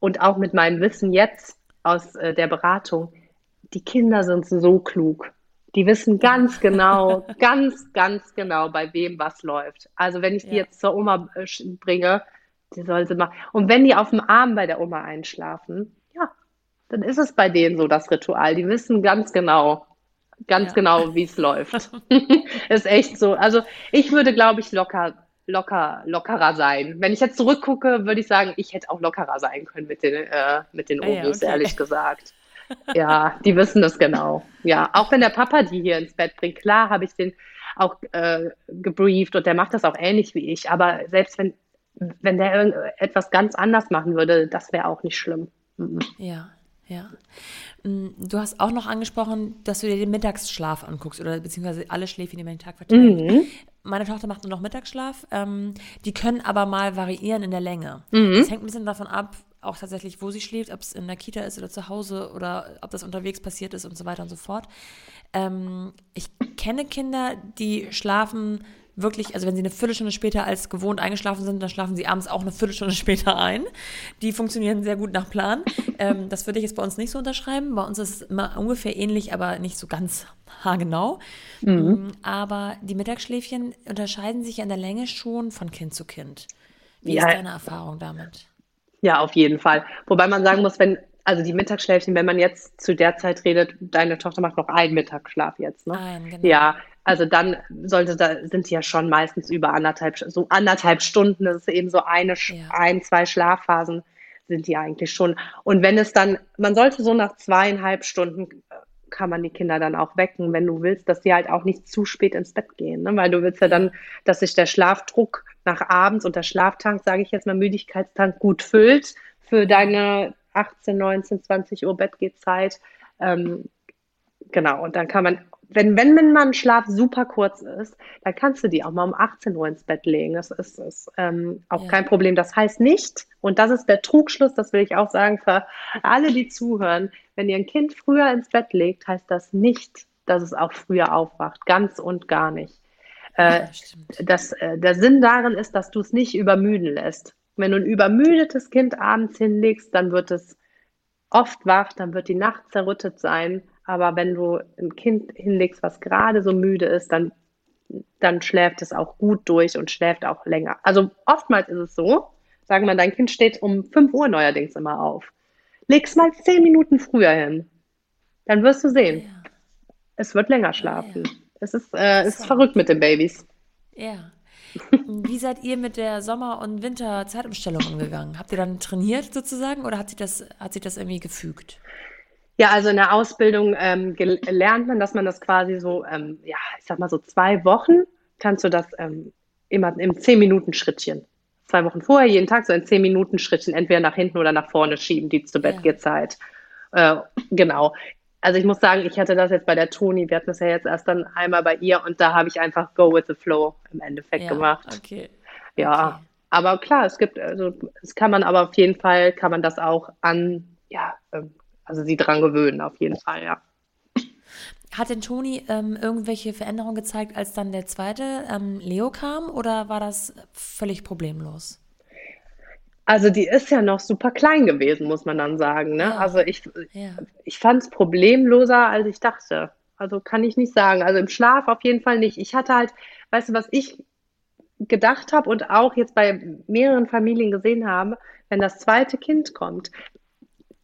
und auch mit meinem Wissen jetzt aus äh, der Beratung, die Kinder sind so klug. Die wissen ganz genau, ganz, ganz genau, bei wem was läuft. Also wenn ich die jetzt zur Oma äh, bringe, die soll sie machen. Und wenn die auf dem Arm bei der Oma einschlafen, ja, dann ist es bei denen so das Ritual. Die wissen ganz genau, ganz ja. genau, wie es läuft. ist echt so. Also ich würde, glaube ich, locker, locker, lockerer sein. Wenn ich jetzt zurückgucke, würde ich sagen, ich hätte auch lockerer sein können mit den, äh, mit den Obus, ah, ja, okay. ehrlich gesagt. Ja, die wissen das genau. Ja, auch wenn der Papa die hier ins Bett bringt, klar habe ich den auch äh, gebrieft und der macht das auch ähnlich wie ich. Aber selbst wenn, wenn der etwas ganz anders machen würde, das wäre auch nicht schlimm. Mhm. Ja, ja. Mm, du hast auch noch angesprochen, dass du dir den Mittagsschlaf anguckst oder beziehungsweise alle Schläfchen über den Tag verteilen. Mhm. Meine Tochter macht nur noch Mittagsschlaf. Ähm, die können aber mal variieren in der Länge. Mhm. Das hängt ein bisschen davon ab, auch tatsächlich, wo sie schläft, ob es in der Kita ist oder zu Hause oder ob das unterwegs passiert ist und so weiter und so fort. Ähm, ich kenne Kinder, die schlafen wirklich, also wenn sie eine Viertelstunde später als gewohnt eingeschlafen sind, dann schlafen sie abends auch eine Viertelstunde später ein. Die funktionieren sehr gut nach Plan. Ähm, das würde ich jetzt bei uns nicht so unterschreiben. Bei uns ist es immer ungefähr ähnlich, aber nicht so ganz haargenau. Mhm. Mm, aber die Mittagsschläfchen unterscheiden sich ja in der Länge schon von Kind zu Kind. Wie ja. ist deine Erfahrung damit? Ja, auf jeden Fall. Wobei man sagen muss, wenn, also die Mittagsschläfchen, wenn man jetzt zu der Zeit redet, deine Tochter macht noch einen Mittagsschlaf jetzt, ne? Ein, genau. Ja, also dann sollte da sind die ja schon meistens über anderthalb, so anderthalb Stunden. Das ist eben so eine, ja. ein, zwei Schlafphasen sind die eigentlich schon. Und wenn es dann, man sollte so nach zweieinhalb Stunden äh, kann man die Kinder dann auch wecken, wenn du willst, dass die halt auch nicht zu spät ins Bett gehen, ne? weil du willst ja dann, dass sich der Schlafdruck nach abends und der Schlaftank, sage ich jetzt mal, Müdigkeitstank gut füllt für deine 18, 19, 20 Uhr Bettgehzeit. Ähm, genau, und dann kann man wenn, wenn, wenn man Schlaf super kurz ist, dann kannst du die auch mal um 18 Uhr ins Bett legen. Das ist, ist ähm, auch ja. kein Problem. Das heißt nicht, und das ist der Trugschluss, das will ich auch sagen für alle, die zuhören, wenn ihr ein Kind früher ins Bett legt, heißt das nicht, dass es auch früher aufwacht. Ganz und gar nicht. Äh, ja, das, äh, der Sinn darin ist, dass du es nicht übermüden lässt. Wenn du ein übermüdetes Kind abends hinlegst, dann wird es oft wach, dann wird die Nacht zerrüttet sein aber wenn du ein Kind hinlegst, was gerade so müde ist, dann, dann schläft es auch gut durch und schläft auch länger. Also oftmals ist es so, sagen wir, dein Kind steht um 5 Uhr neuerdings immer auf. Leg's mal 10 Minuten früher hin. Dann wirst du sehen. Ja. Es wird länger schlafen. Ja. Es ist, äh, ist verrückt mit den Babys. Ja. Wie seid ihr mit der Sommer- und Winter-Zeitumstellung umgegangen? Habt ihr dann trainiert sozusagen oder hat sich das, hat sich das irgendwie gefügt? Ja, also in der Ausbildung ähm, lernt man, dass man das quasi so, ähm, ja, ich sag mal so zwei Wochen kannst du das ähm, immer im zehn Minuten Schrittchen. Zwei Wochen vorher, jeden Tag so ein zehn Minuten Schrittchen, entweder nach hinten oder nach vorne schieben, die zu Bett geht Zeit. Äh, genau. Also ich muss sagen, ich hatte das jetzt bei der Toni, wir hatten das ja jetzt erst dann einmal bei ihr und da habe ich einfach Go with the Flow im Endeffekt ja, gemacht. Okay. Ja. Okay. Aber klar, es gibt, also es kann man aber auf jeden Fall, kann man das auch an, ja, ähm, also sie dran gewöhnen, auf jeden Fall, ja. Hat denn Toni ähm, irgendwelche Veränderungen gezeigt, als dann der zweite ähm, Leo kam oder war das völlig problemlos? Also die ist ja noch super klein gewesen, muss man dann sagen. Ne? Ja. Also ich, ja. ich fand es problemloser, als ich dachte. Also kann ich nicht sagen. Also im Schlaf auf jeden Fall nicht. Ich hatte halt, weißt du, was ich gedacht habe und auch jetzt bei mehreren Familien gesehen habe, wenn das zweite Kind kommt,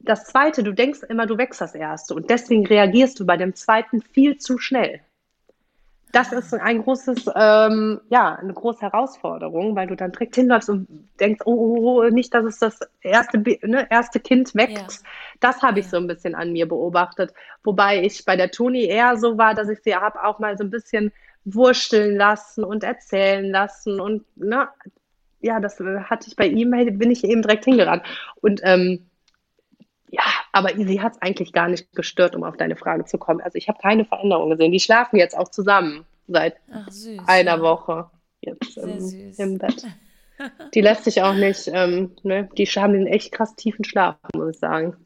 das zweite, du denkst immer, du wächst das erste und deswegen reagierst du bei dem zweiten viel zu schnell. Das ist ein großes, ähm, ja, eine große Herausforderung, weil du dann direkt hinläufst und denkst, oh, oh, oh nicht, dass es das erste, ne, erste Kind weckt. Ja. Das habe ich so ein bisschen an mir beobachtet. Wobei ich bei der Toni eher so war, dass ich sie habe auch mal so ein bisschen wursteln lassen und erzählen lassen und, ne, ja, das hatte ich bei ihm, bin ich eben direkt hingerannt. Und, ähm, ja, aber sie hat es eigentlich gar nicht gestört, um auf deine Frage zu kommen. Also ich habe keine Veränderung gesehen. Die schlafen jetzt auch zusammen seit Ach, süß, einer ja. Woche jetzt im, im, Bett. Die lässt sich auch nicht, ähm, ne? die haben einen echt krass tiefen Schlaf, muss ich sagen.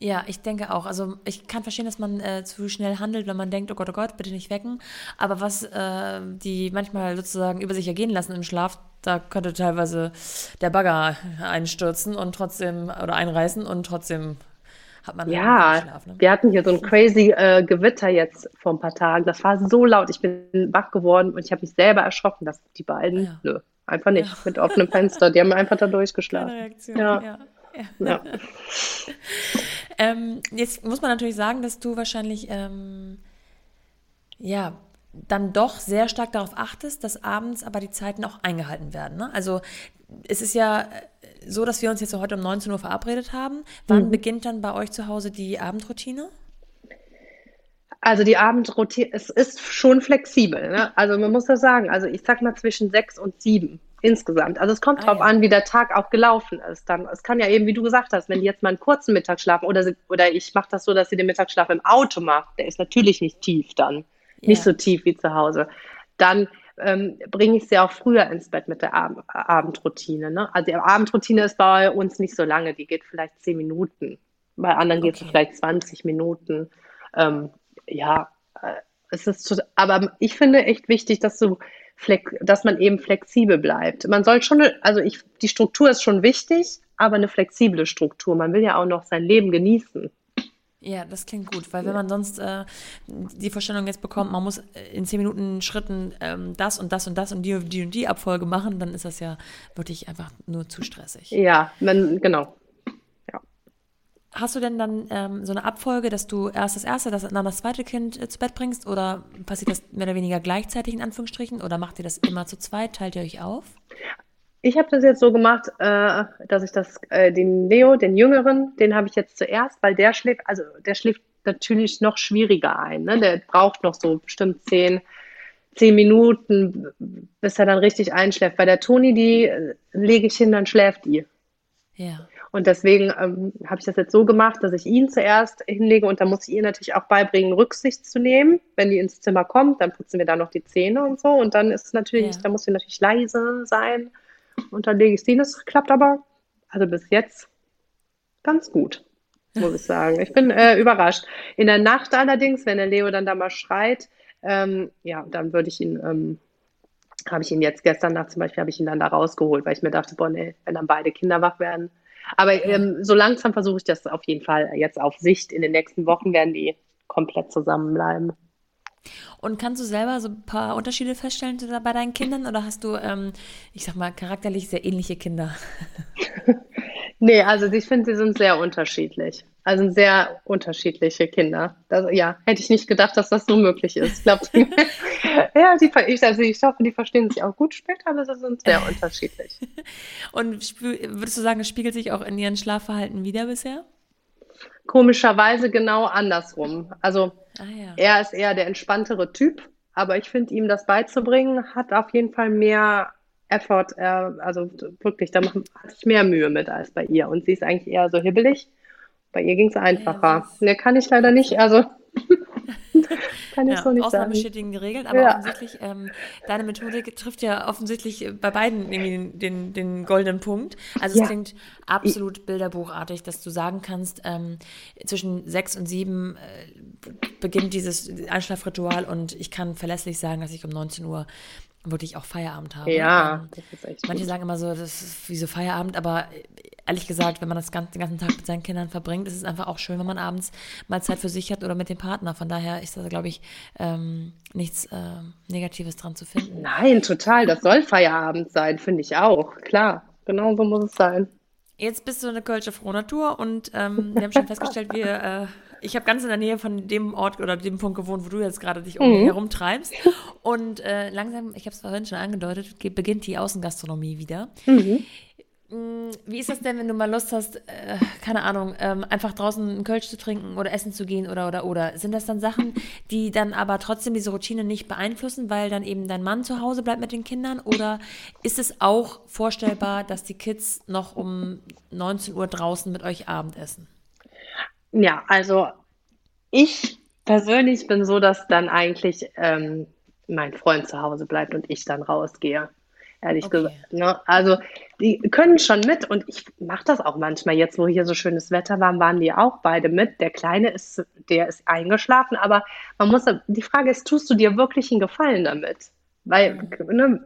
Ja, ich denke auch. Also ich kann verstehen, dass man äh, zu schnell handelt, wenn man denkt, oh Gott, oh Gott, bitte nicht wecken. Aber was äh, die manchmal sozusagen über sich ergehen lassen im Schlaf, da könnte teilweise der Bagger einstürzen und trotzdem oder einreißen und trotzdem hat man ja, Schlaf. Ne? Wir hatten hier so ein crazy äh, Gewitter jetzt vor ein paar Tagen. Das war so laut. Ich bin wach geworden und ich habe mich selber erschrocken, dass die beiden, ja. nö, einfach nicht, ja. mit offenem Fenster. Die haben einfach da durchgeschlafen. Ja. ja. Ja. ähm, jetzt muss man natürlich sagen, dass du wahrscheinlich ähm, ja dann doch sehr stark darauf achtest, dass abends aber die Zeiten auch eingehalten werden. Ne? Also es ist ja so, dass wir uns jetzt heute um 19 Uhr verabredet haben. Wann mhm. beginnt dann bei euch zu Hause die Abendroutine? Also die Abendroutine, es ist schon flexibel. Ne? Also man muss das sagen, also ich sag mal zwischen sechs und sieben insgesamt. Also es kommt ah, drauf ja. an, wie der Tag auch gelaufen ist. Dann, es kann ja eben, wie du gesagt hast, wenn die jetzt mal einen kurzen Mittagsschlaf oder, sie, oder ich mache das so, dass sie den Mittagsschlaf im Auto macht, der ist natürlich nicht tief dann, ja. nicht so tief wie zu Hause. Dann ähm, bringe ich sie auch früher ins Bett mit der Ab Abendroutine. Ne? Also die Abendroutine ist bei uns nicht so lange, die geht vielleicht zehn Minuten. Bei anderen okay. geht es vielleicht 20 Minuten. Ähm, ja, äh, es ist, aber ich finde echt wichtig, dass du dass man eben flexibel bleibt. Man soll schon, also ich, die Struktur ist schon wichtig, aber eine flexible Struktur. Man will ja auch noch sein Leben genießen. Ja, das klingt gut, weil wenn man sonst äh, die Vorstellung jetzt bekommt, man muss in zehn Minuten Schritten ähm, das und das und das und die und die und die Abfolge machen, dann ist das ja wirklich einfach nur zu stressig. Ja, man, genau. Hast du denn dann ähm, so eine Abfolge, dass du erst das erste, dann das zweite Kind äh, zu Bett bringst oder passiert das mehr oder weniger gleichzeitig in Anführungsstrichen oder macht ihr das immer zu zweit? Teilt ihr euch auf? Ich habe das jetzt so gemacht, äh, dass ich das, äh, den Leo, den Jüngeren, den habe ich jetzt zuerst, weil der schläft, also der schläft natürlich noch schwieriger ein. Ne? Der braucht noch so bestimmt zehn, zehn Minuten, bis er dann richtig einschläft. Bei der Toni, die äh, lege ich hin, dann schläft die. Ja. Und deswegen ähm, habe ich das jetzt so gemacht, dass ich ihn zuerst hinlege und dann muss ich ihr natürlich auch beibringen, Rücksicht zu nehmen. Wenn die ins Zimmer kommt, dann putzen wir da noch die Zähne und so. Und dann ist es natürlich, ja. da muss sie natürlich leise sein. Und dann lege ich sie hin. Das klappt aber, also bis jetzt, ganz gut, muss ich sagen. Ich bin äh, überrascht. In der Nacht allerdings, wenn der Leo dann da mal schreit, ähm, ja, dann würde ich ihn ähm, habe ich ihn jetzt gestern Nacht zum Beispiel, habe ich ihn dann da rausgeholt, weil ich mir dachte, boah, nee, wenn dann beide Kinder wach werden, aber ähm, so langsam versuche ich das auf jeden Fall jetzt auf Sicht. In den nächsten Wochen werden die komplett zusammenbleiben. Und kannst du selber so ein paar Unterschiede feststellen bei deinen Kindern oder hast du, ähm, ich sag mal, charakterlich sehr ähnliche Kinder? nee, also ich finde, sie sind sehr unterschiedlich. Also sehr unterschiedliche Kinder. Das, ja, hätte ich nicht gedacht, dass das so möglich ist. Ich glaube, ja, die, ich, also ich hoffe, die verstehen sich auch gut später, aber sie sind sehr unterschiedlich. Und würdest du sagen, es spiegelt sich auch in ihren Schlafverhalten wieder bisher? Komischerweise genau andersrum. Also ah, ja. er ist eher der entspanntere Typ, aber ich finde, ihm das beizubringen, hat auf jeden Fall mehr Effort, äh, also wirklich, da hatte ich mehr Mühe mit als bei ihr. Und sie ist eigentlich eher so hibbelig. Bei ihr ging es einfacher. Ja, ne, kann ich leider nicht. Also kann ich ja, so nicht sagen. bestätigen geregelt, aber ja. offensichtlich, ähm, deine Methodik trifft ja offensichtlich bei beiden den, den, den goldenen Punkt. Also es klingt absolut bilderbuchartig, dass du sagen kannst, ähm, zwischen sechs und sieben äh, beginnt dieses Einschlafritual und ich kann verlässlich sagen, dass ich um 19 Uhr wirklich auch Feierabend habe. Ja, ähm, das ist echt Manche gut. sagen immer so, das ist wie so Feierabend, aber ehrlich gesagt, wenn man das ganz, den ganzen Tag mit seinen Kindern verbringt, ist es einfach auch schön, wenn man abends mal Zeit für sich hat oder mit dem Partner. Von daher ist da, glaube ich, ähm, nichts äh, Negatives dran zu finden. Nein, total. Das soll Feierabend sein, finde ich auch. Klar, genau so muss es sein. Jetzt bist du eine Kölsche Frohnatur und ähm, wir haben schon festgestellt, wir, äh, ich habe ganz in der Nähe von dem Ort oder dem Punkt gewohnt, wo du jetzt gerade dich mhm. herumtreibst. Und äh, langsam, ich habe es vorhin schon angedeutet, beginnt die Außengastronomie wieder. Mhm. Mm, wie ist das denn, wenn du mal Lust hast, äh, keine Ahnung, ähm, einfach draußen einen Kölsch zu trinken oder essen zu gehen oder oder oder? Sind das dann Sachen, die dann aber trotzdem diese Routine nicht beeinflussen, weil dann eben dein Mann zu Hause bleibt mit den Kindern? Oder ist es auch vorstellbar, dass die Kids noch um 19 Uhr draußen mit euch Abend essen? Ja, also ich persönlich bin so, dass dann eigentlich ähm, mein Freund zu Hause bleibt und ich dann rausgehe. Ehrlich okay. gesagt. Ne? Also die können schon mit und ich mache das auch manchmal. Jetzt, wo hier so schönes Wetter war, waren die auch beide mit. Der Kleine ist, der ist eingeschlafen, aber man muss, die Frage ist, tust du dir wirklich einen Gefallen damit? Weil ne,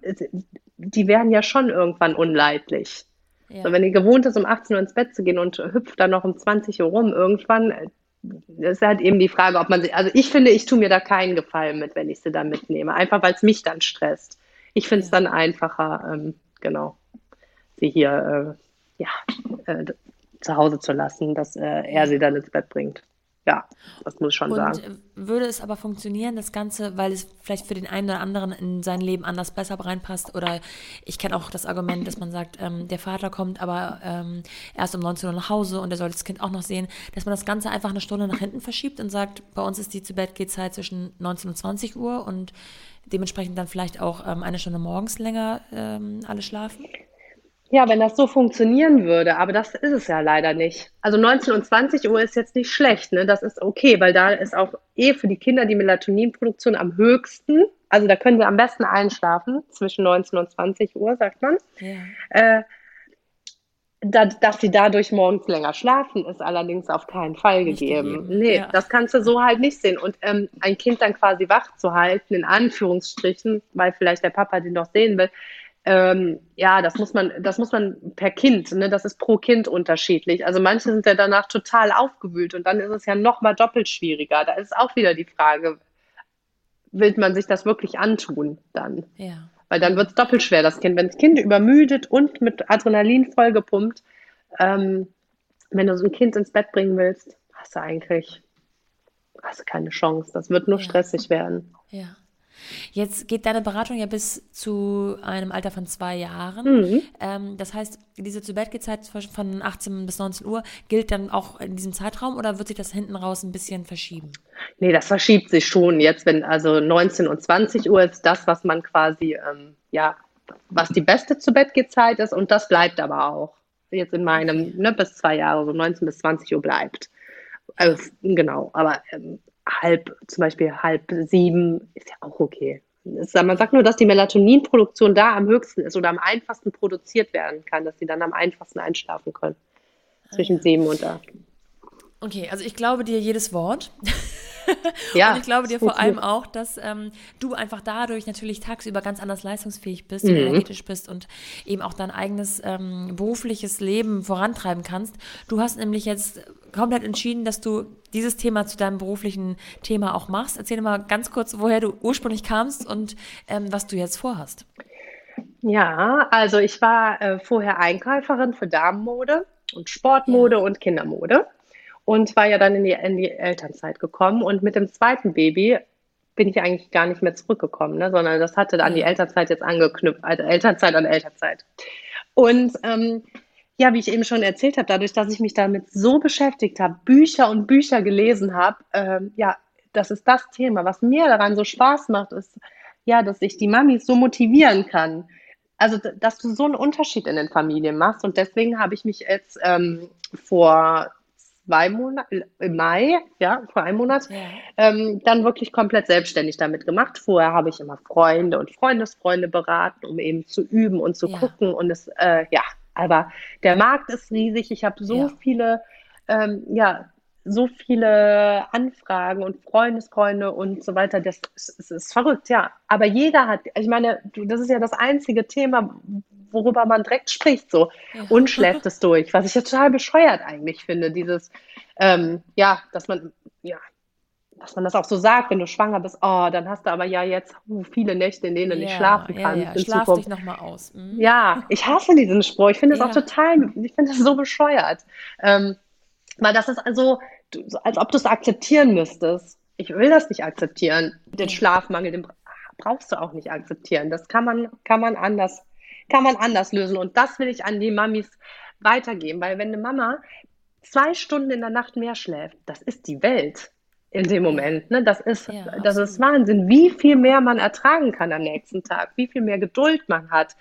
die werden ja schon irgendwann unleidlich. Ja. So, wenn die gewohnt ist, um 18 Uhr ins Bett zu gehen und hüpft dann noch um 20 Uhr rum, irgendwann ist halt eben die Frage, ob man sie, also ich finde, ich tue mir da keinen Gefallen mit, wenn ich sie dann mitnehme, einfach weil es mich dann stresst. Ich finde es dann einfacher, ähm, genau, sie hier äh, ja, äh, zu Hause zu lassen, dass äh, er sie dann ins Bett bringt ja, das muss ich schon und sagen. Würde es aber funktionieren, das Ganze, weil es vielleicht für den einen oder anderen in sein Leben anders besser reinpasst? Oder ich kenne auch das Argument, dass man sagt, ähm, der Vater kommt aber ähm, erst um 19 Uhr nach Hause und er soll das Kind auch noch sehen, dass man das Ganze einfach eine Stunde nach hinten verschiebt und sagt, bei uns ist die zu Bett geht Zeit zwischen 19 und 20 Uhr und dementsprechend dann vielleicht auch ähm, eine Stunde morgens länger ähm, alle schlafen? Ja, wenn das so funktionieren würde, aber das ist es ja leider nicht. Also 19 und 20 Uhr ist jetzt nicht schlecht, ne? Das ist okay, weil da ist auch eh für die Kinder die Melatoninproduktion am höchsten. Also da können sie am besten einschlafen, zwischen 19 und 20 Uhr, sagt man. Ja. Äh, da, dass sie dadurch morgens länger schlafen, ist allerdings auf keinen Fall gegeben. gegeben. Nee, ja. das kannst du so halt nicht sehen. Und ähm, ein Kind dann quasi wach zu halten, in Anführungsstrichen, weil vielleicht der Papa den noch sehen will, ähm, ja, das muss man, das muss man per Kind, ne, das ist pro Kind unterschiedlich. Also manche sind ja danach total aufgewühlt und dann ist es ja noch mal doppelt schwieriger. Da ist auch wieder die Frage, will man sich das wirklich antun dann? Ja. Weil dann wird es doppelt schwer, das Kind. Wenn das Kind übermüdet und mit Adrenalin vollgepumpt, ähm, wenn du so ein Kind ins Bett bringen willst, hast du eigentlich hast du keine Chance. Das wird nur ja. stressig werden. Ja. Jetzt geht deine Beratung ja bis zu einem Alter von zwei Jahren. Mhm. Ähm, das heißt, diese zu Bett Zeit von 18 bis 19 Uhr gilt dann auch in diesem Zeitraum oder wird sich das hinten raus ein bisschen verschieben? Nee, das verschiebt sich schon. Jetzt, wenn also 19 und 20 Uhr ist das, was man quasi, ähm, ja, was die beste zu Bett Zeit ist und das bleibt aber auch. Jetzt in meinem, ne, bis zwei Jahre, so 19 bis 20 Uhr bleibt. Also, genau, aber ähm, halb, zum Beispiel halb sieben, ist ja auch okay. man sagt nur, dass die Melatoninproduktion da am höchsten ist oder am einfachsten produziert werden kann, dass sie dann am einfachsten einschlafen können. Zwischen ah, ja. sieben und acht. Okay, also ich glaube dir jedes Wort. ja, und ich glaube dir vor allem auch, dass ähm, du einfach dadurch natürlich tagsüber ganz anders leistungsfähig bist mhm. und energetisch bist und eben auch dein eigenes ähm, berufliches Leben vorantreiben kannst. Du hast nämlich jetzt komplett entschieden, dass du dieses Thema zu deinem beruflichen Thema auch machst. Erzähl mal ganz kurz, woher du ursprünglich kamst und ähm, was du jetzt vorhast. Ja, also ich war äh, vorher Einkäuferin für Damenmode und Sportmode ja. und Kindermode und war ja dann in die, in die Elternzeit gekommen. Und mit dem zweiten Baby bin ich eigentlich gar nicht mehr zurückgekommen, ne? sondern das hatte an die Elternzeit jetzt angeknüpft, also Elternzeit an Elternzeit. Und ähm, ja, wie ich eben schon erzählt habe, dadurch, dass ich mich damit so beschäftigt habe, Bücher und Bücher gelesen habe, ähm, ja, das ist das Thema. Was mir daran so Spaß macht, ist, ja, dass ich die Mamis so motivieren kann. Also, dass du so einen Unterschied in den Familien machst. Und deswegen habe ich mich jetzt ähm, vor zwei Monaten, im Mai, ja, vor einem Monat, ja. ähm, dann wirklich komplett selbstständig damit gemacht. Vorher habe ich immer Freunde und Freundesfreunde beraten, um eben zu üben und zu ja. gucken. Und es, äh, ja, aber der Markt ist riesig. Ich habe so ja. viele, ähm, ja, so viele Anfragen und Freundesfreunde und so weiter. Das, das ist verrückt, ja. Aber jeder hat, ich meine, das ist ja das einzige Thema, worüber man direkt spricht, so ja. und schläft es durch, was ich ja total bescheuert eigentlich finde, dieses, ähm, ja, dass man, ja, dass man das auch so sagt, wenn du schwanger bist, oh, dann hast du aber ja jetzt uh, viele Nächte, in denen du ja, nicht schlafen kannst. Ja, ja. Schlaf Zukunft. dich nochmal aus. Mhm. Ja, ich hasse diesen Spruch. Ich finde das auch total, ich finde das so bescheuert. Ähm, weil das ist also, als ob du es akzeptieren müsstest. Ich will das nicht akzeptieren. Den Schlafmangel, den brauchst du auch nicht akzeptieren. Das kann man, kann man anders kann man anders lösen. Und das will ich an die Mamis weitergeben, weil wenn eine Mama zwei Stunden in der Nacht mehr schläft, das ist die Welt in dem Moment. Ne? Das, ist, ja, das ist Wahnsinn, wie viel mehr man ertragen kann am nächsten Tag, wie viel mehr Geduld man hat.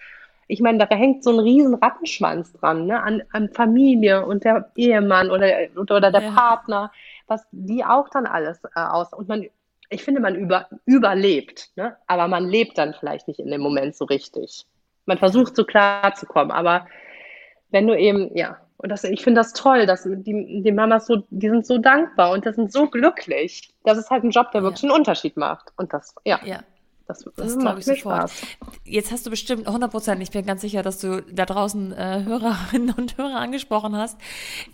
Ich meine, da hängt so ein riesen Rattenschwanz dran, ne? an, an Familie und der Ehemann oder, oder der ja. Partner, was die auch dann alles äh, aus. Und man, ich finde, man über, überlebt, ne? aber man lebt dann vielleicht nicht in dem Moment so richtig. Man versucht so klar zu kommen, aber wenn du eben, ja, und das, ich finde das toll, dass die, die Mamas so, die sind so dankbar und das sind so glücklich. Das ist halt ein Job, der wirklich ja. einen Unterschied macht. Und das, ja. ja. Das, das, das glaube ich sofort. Spaß. Jetzt hast du bestimmt 100 Prozent, ich bin ganz sicher, dass du da draußen äh, Hörerinnen und Hörer angesprochen hast.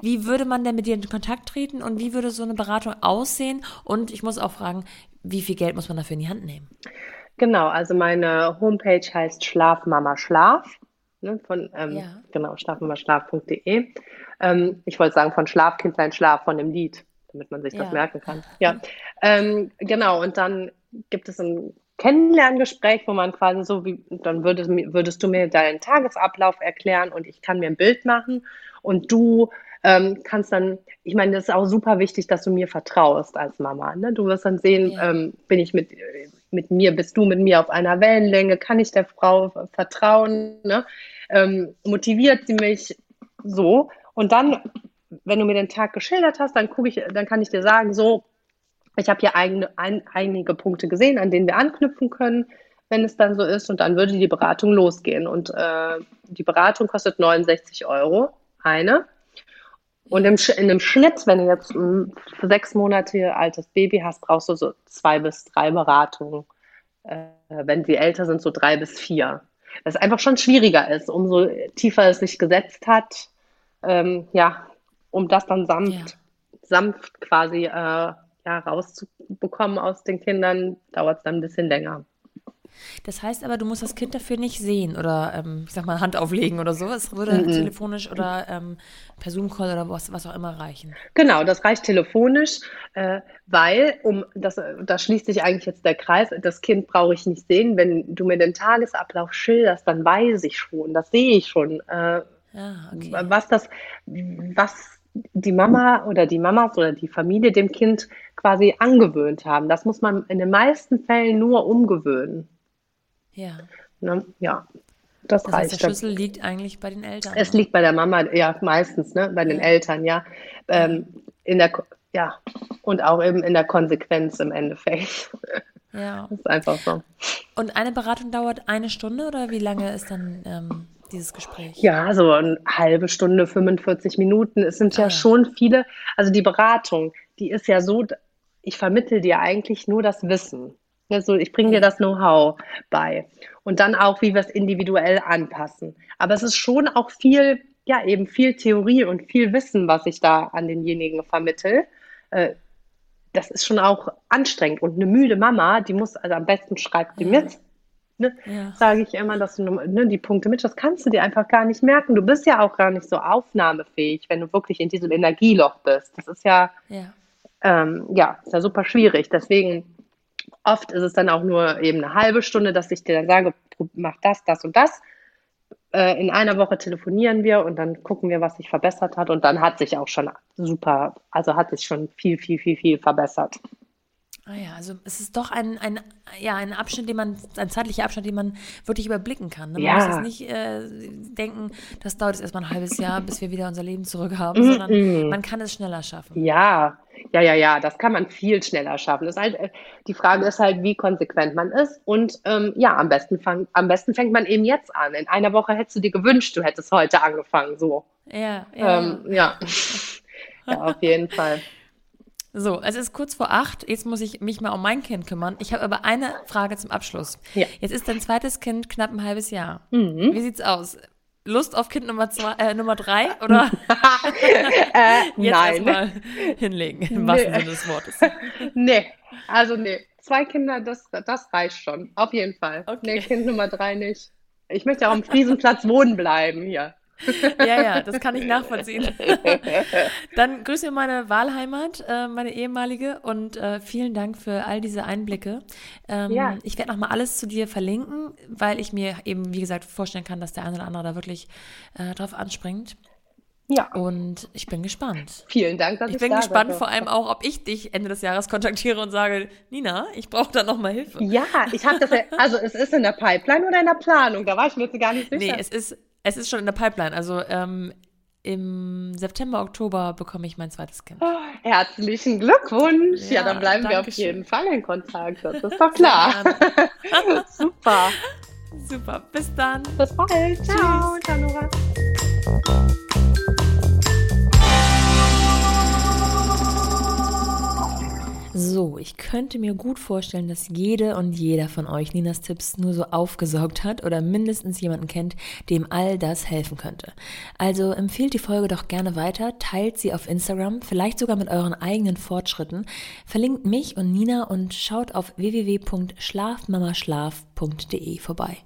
Wie würde man denn mit dir in Kontakt treten und wie würde so eine Beratung aussehen? Und ich muss auch fragen, wie viel Geld muss man dafür in die Hand nehmen? Genau, also meine Homepage heißt Schlafmama Schlaf. Ne, von ähm, ja. genau, schlafmamaschlaf.de. Ähm, ich wollte sagen, von Schlafkindlein Schlaf, von dem Lied, damit man sich ja. das merken kann. Ja. Ähm, genau, und dann gibt es ein Kennenlerngespräch, wo man quasi so wie, dann würdest, würdest du mir deinen Tagesablauf erklären und ich kann mir ein Bild machen und du ähm, kannst dann, ich meine, das ist auch super wichtig, dass du mir vertraust als Mama. Ne? Du wirst dann sehen, ja. ähm, bin ich mit, mit mir, bist du mit mir auf einer Wellenlänge, kann ich der Frau vertrauen, ne? ähm, motiviert sie mich so. Und dann, wenn du mir den Tag geschildert hast, dann gucke ich, dann kann ich dir sagen, so, ich habe hier eigene, ein, einige Punkte gesehen, an denen wir anknüpfen können, wenn es dann so ist. Und dann würde die Beratung losgehen. Und äh, die Beratung kostet 69 Euro, eine. Und im, in einem Schnitt, wenn du jetzt ein sechs Monate altes Baby hast, brauchst du so zwei bis drei Beratungen. Äh, wenn sie älter sind, so drei bis vier. Das einfach schon schwieriger ist, umso tiefer es sich gesetzt hat. Ähm, ja, um das dann sanft, ja. sanft quasi äh, ja, rauszubekommen aus den Kindern, dauert es dann ein bisschen länger. Das heißt aber, du musst das Kind dafür nicht sehen oder, ähm, ich sag mal, Hand auflegen oder so. Es würde -mm. telefonisch oder ähm, per Zoom-Call oder was, was auch immer reichen. Genau, das reicht telefonisch, äh, weil, um das, da schließt sich eigentlich jetzt der Kreis, das Kind brauche ich nicht sehen. Wenn du mir den Tagesablauf schilderst, dann weiß ich schon, das sehe ich schon. Äh, ja, okay. Was das, was die Mama oder die Mamas oder die Familie dem Kind quasi angewöhnt haben. Das muss man in den meisten Fällen nur umgewöhnen. Ja. Ne? Ja. Das, das reicht. Heißt, der Schlüssel liegt eigentlich bei den Eltern. Es ne? liegt bei der Mama, ja, meistens, ne? Bei den ja. Eltern, ja. Ähm, in der, ja, und auch eben in der Konsequenz im Endeffekt. Ja. Das ist einfach so. Und eine Beratung dauert eine Stunde oder wie lange ist dann ähm, dieses Gespräch? Ja, so eine halbe Stunde, 45 Minuten. Es sind ah, ja, schon viele. Also die Beratung, die ist ja so, ich vermittel dir eigentlich nur das Wissen. Also ich bringe dir das Know-how bei. Und dann auch, wie wir es individuell anpassen. Aber es ist schon auch viel, ja, eben viel Theorie und viel Wissen, was ich da an denjenigen vermittel. Äh, das ist schon auch anstrengend. Und eine müde Mama, die muss, also am besten schreibt die mit. Ne? Ja. Sage ich immer, dass du ne, die Punkte mit, das kannst du dir einfach gar nicht merken. Du bist ja auch gar nicht so aufnahmefähig, wenn du wirklich in diesem Energieloch bist. Das ist ja, ja, ähm, ja, ist ja super schwierig. Deswegen Oft ist es dann auch nur eben eine halbe Stunde, dass ich dir dann sage, mach das, das und das. Äh, in einer Woche telefonieren wir und dann gucken wir, was sich verbessert hat. Und dann hat sich auch schon super, also hat sich schon viel, viel, viel, viel verbessert. Ah ja, also es ist doch ein, ein, ja, ein Abschnitt, den man, ein zeitlicher Abschnitt, den man wirklich überblicken kann. Ne? Man ja. muss jetzt nicht äh, denken, das dauert jetzt erstmal ein halbes Jahr, bis wir wieder unser Leben zurück haben, mm -mm. sondern man kann es schneller schaffen. Ja, ja, ja, ja, das kann man viel schneller schaffen. Das ist halt, äh, die Frage ist halt, wie konsequent man ist. Und ähm, ja, am besten, fang, am besten fängt man eben jetzt an. In einer Woche hättest du dir gewünscht, du hättest heute angefangen. So. Ja, ja. Ähm, ja. ja, auf jeden Fall. So, es ist kurz vor acht. Jetzt muss ich mich mal um mein Kind kümmern. Ich habe aber eine Frage zum Abschluss. Ja. Jetzt ist dein zweites Kind knapp ein halbes Jahr. Mhm. Wie sieht's aus? Lust auf Kind Nummer zwei, äh, Nummer drei oder äh, jetzt nein. erstmal hinlegen im wahrsten nee. Sinne des Wortes. nee, also nee. Zwei Kinder, das, das reicht schon. Auf jeden Fall. Okay. Nee, Kind Nummer drei nicht. Ich möchte auch am Friesenplatz wohnen bleiben hier. Ja, ja, das kann ich nachvollziehen. Dann grüße meine Wahlheimat, äh, meine ehemalige, und äh, vielen Dank für all diese Einblicke. Ähm, ja. Ich werde nochmal alles zu dir verlinken, weil ich mir eben, wie gesagt, vorstellen kann, dass der eine oder andere da wirklich äh, drauf anspringt. Ja. Und ich bin gespannt. Vielen Dank, dass ich, ich bin gespannt, bin. vor allem auch, ob ich dich Ende des Jahres kontaktiere und sage, Nina, ich brauche da nochmal Hilfe. Ja, ich habe das, ja, also es ist in der Pipeline oder in der Planung, da war ich mir jetzt gar nicht sicher. Nee, es ist, es ist schon in der Pipeline. Also ähm, im September, Oktober bekomme ich mein zweites Kind. Oh, herzlichen Glückwunsch. Ja, ja dann bleiben wir auf jeden Fall in Kontakt. Das ist doch klar. Super. Super, bis dann. Bis bald. Ciao, ciao Nora. So, ich könnte mir gut vorstellen, dass jede und jeder von euch Ninas Tipps nur so aufgesaugt hat oder mindestens jemanden kennt, dem all das helfen könnte. Also empfehlt die Folge doch gerne weiter, teilt sie auf Instagram, vielleicht sogar mit euren eigenen Fortschritten, verlinkt mich und Nina und schaut auf www.schlafmamaschlaf.de vorbei.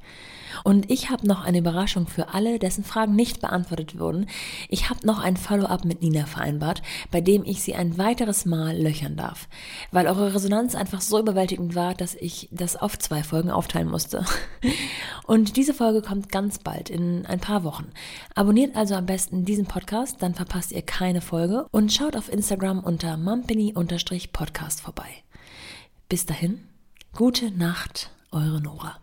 Und ich habe noch eine Überraschung für alle, dessen Fragen nicht beantwortet wurden. Ich habe noch ein Follow-up mit Nina vereinbart, bei dem ich sie ein weiteres Mal löchern darf. Weil eure Resonanz einfach so überwältigend war, dass ich das auf zwei Folgen aufteilen musste. Und diese Folge kommt ganz bald, in ein paar Wochen. Abonniert also am besten diesen Podcast, dann verpasst ihr keine Folge und schaut auf Instagram unter mumpany-podcast vorbei. Bis dahin, gute Nacht, eure Nora.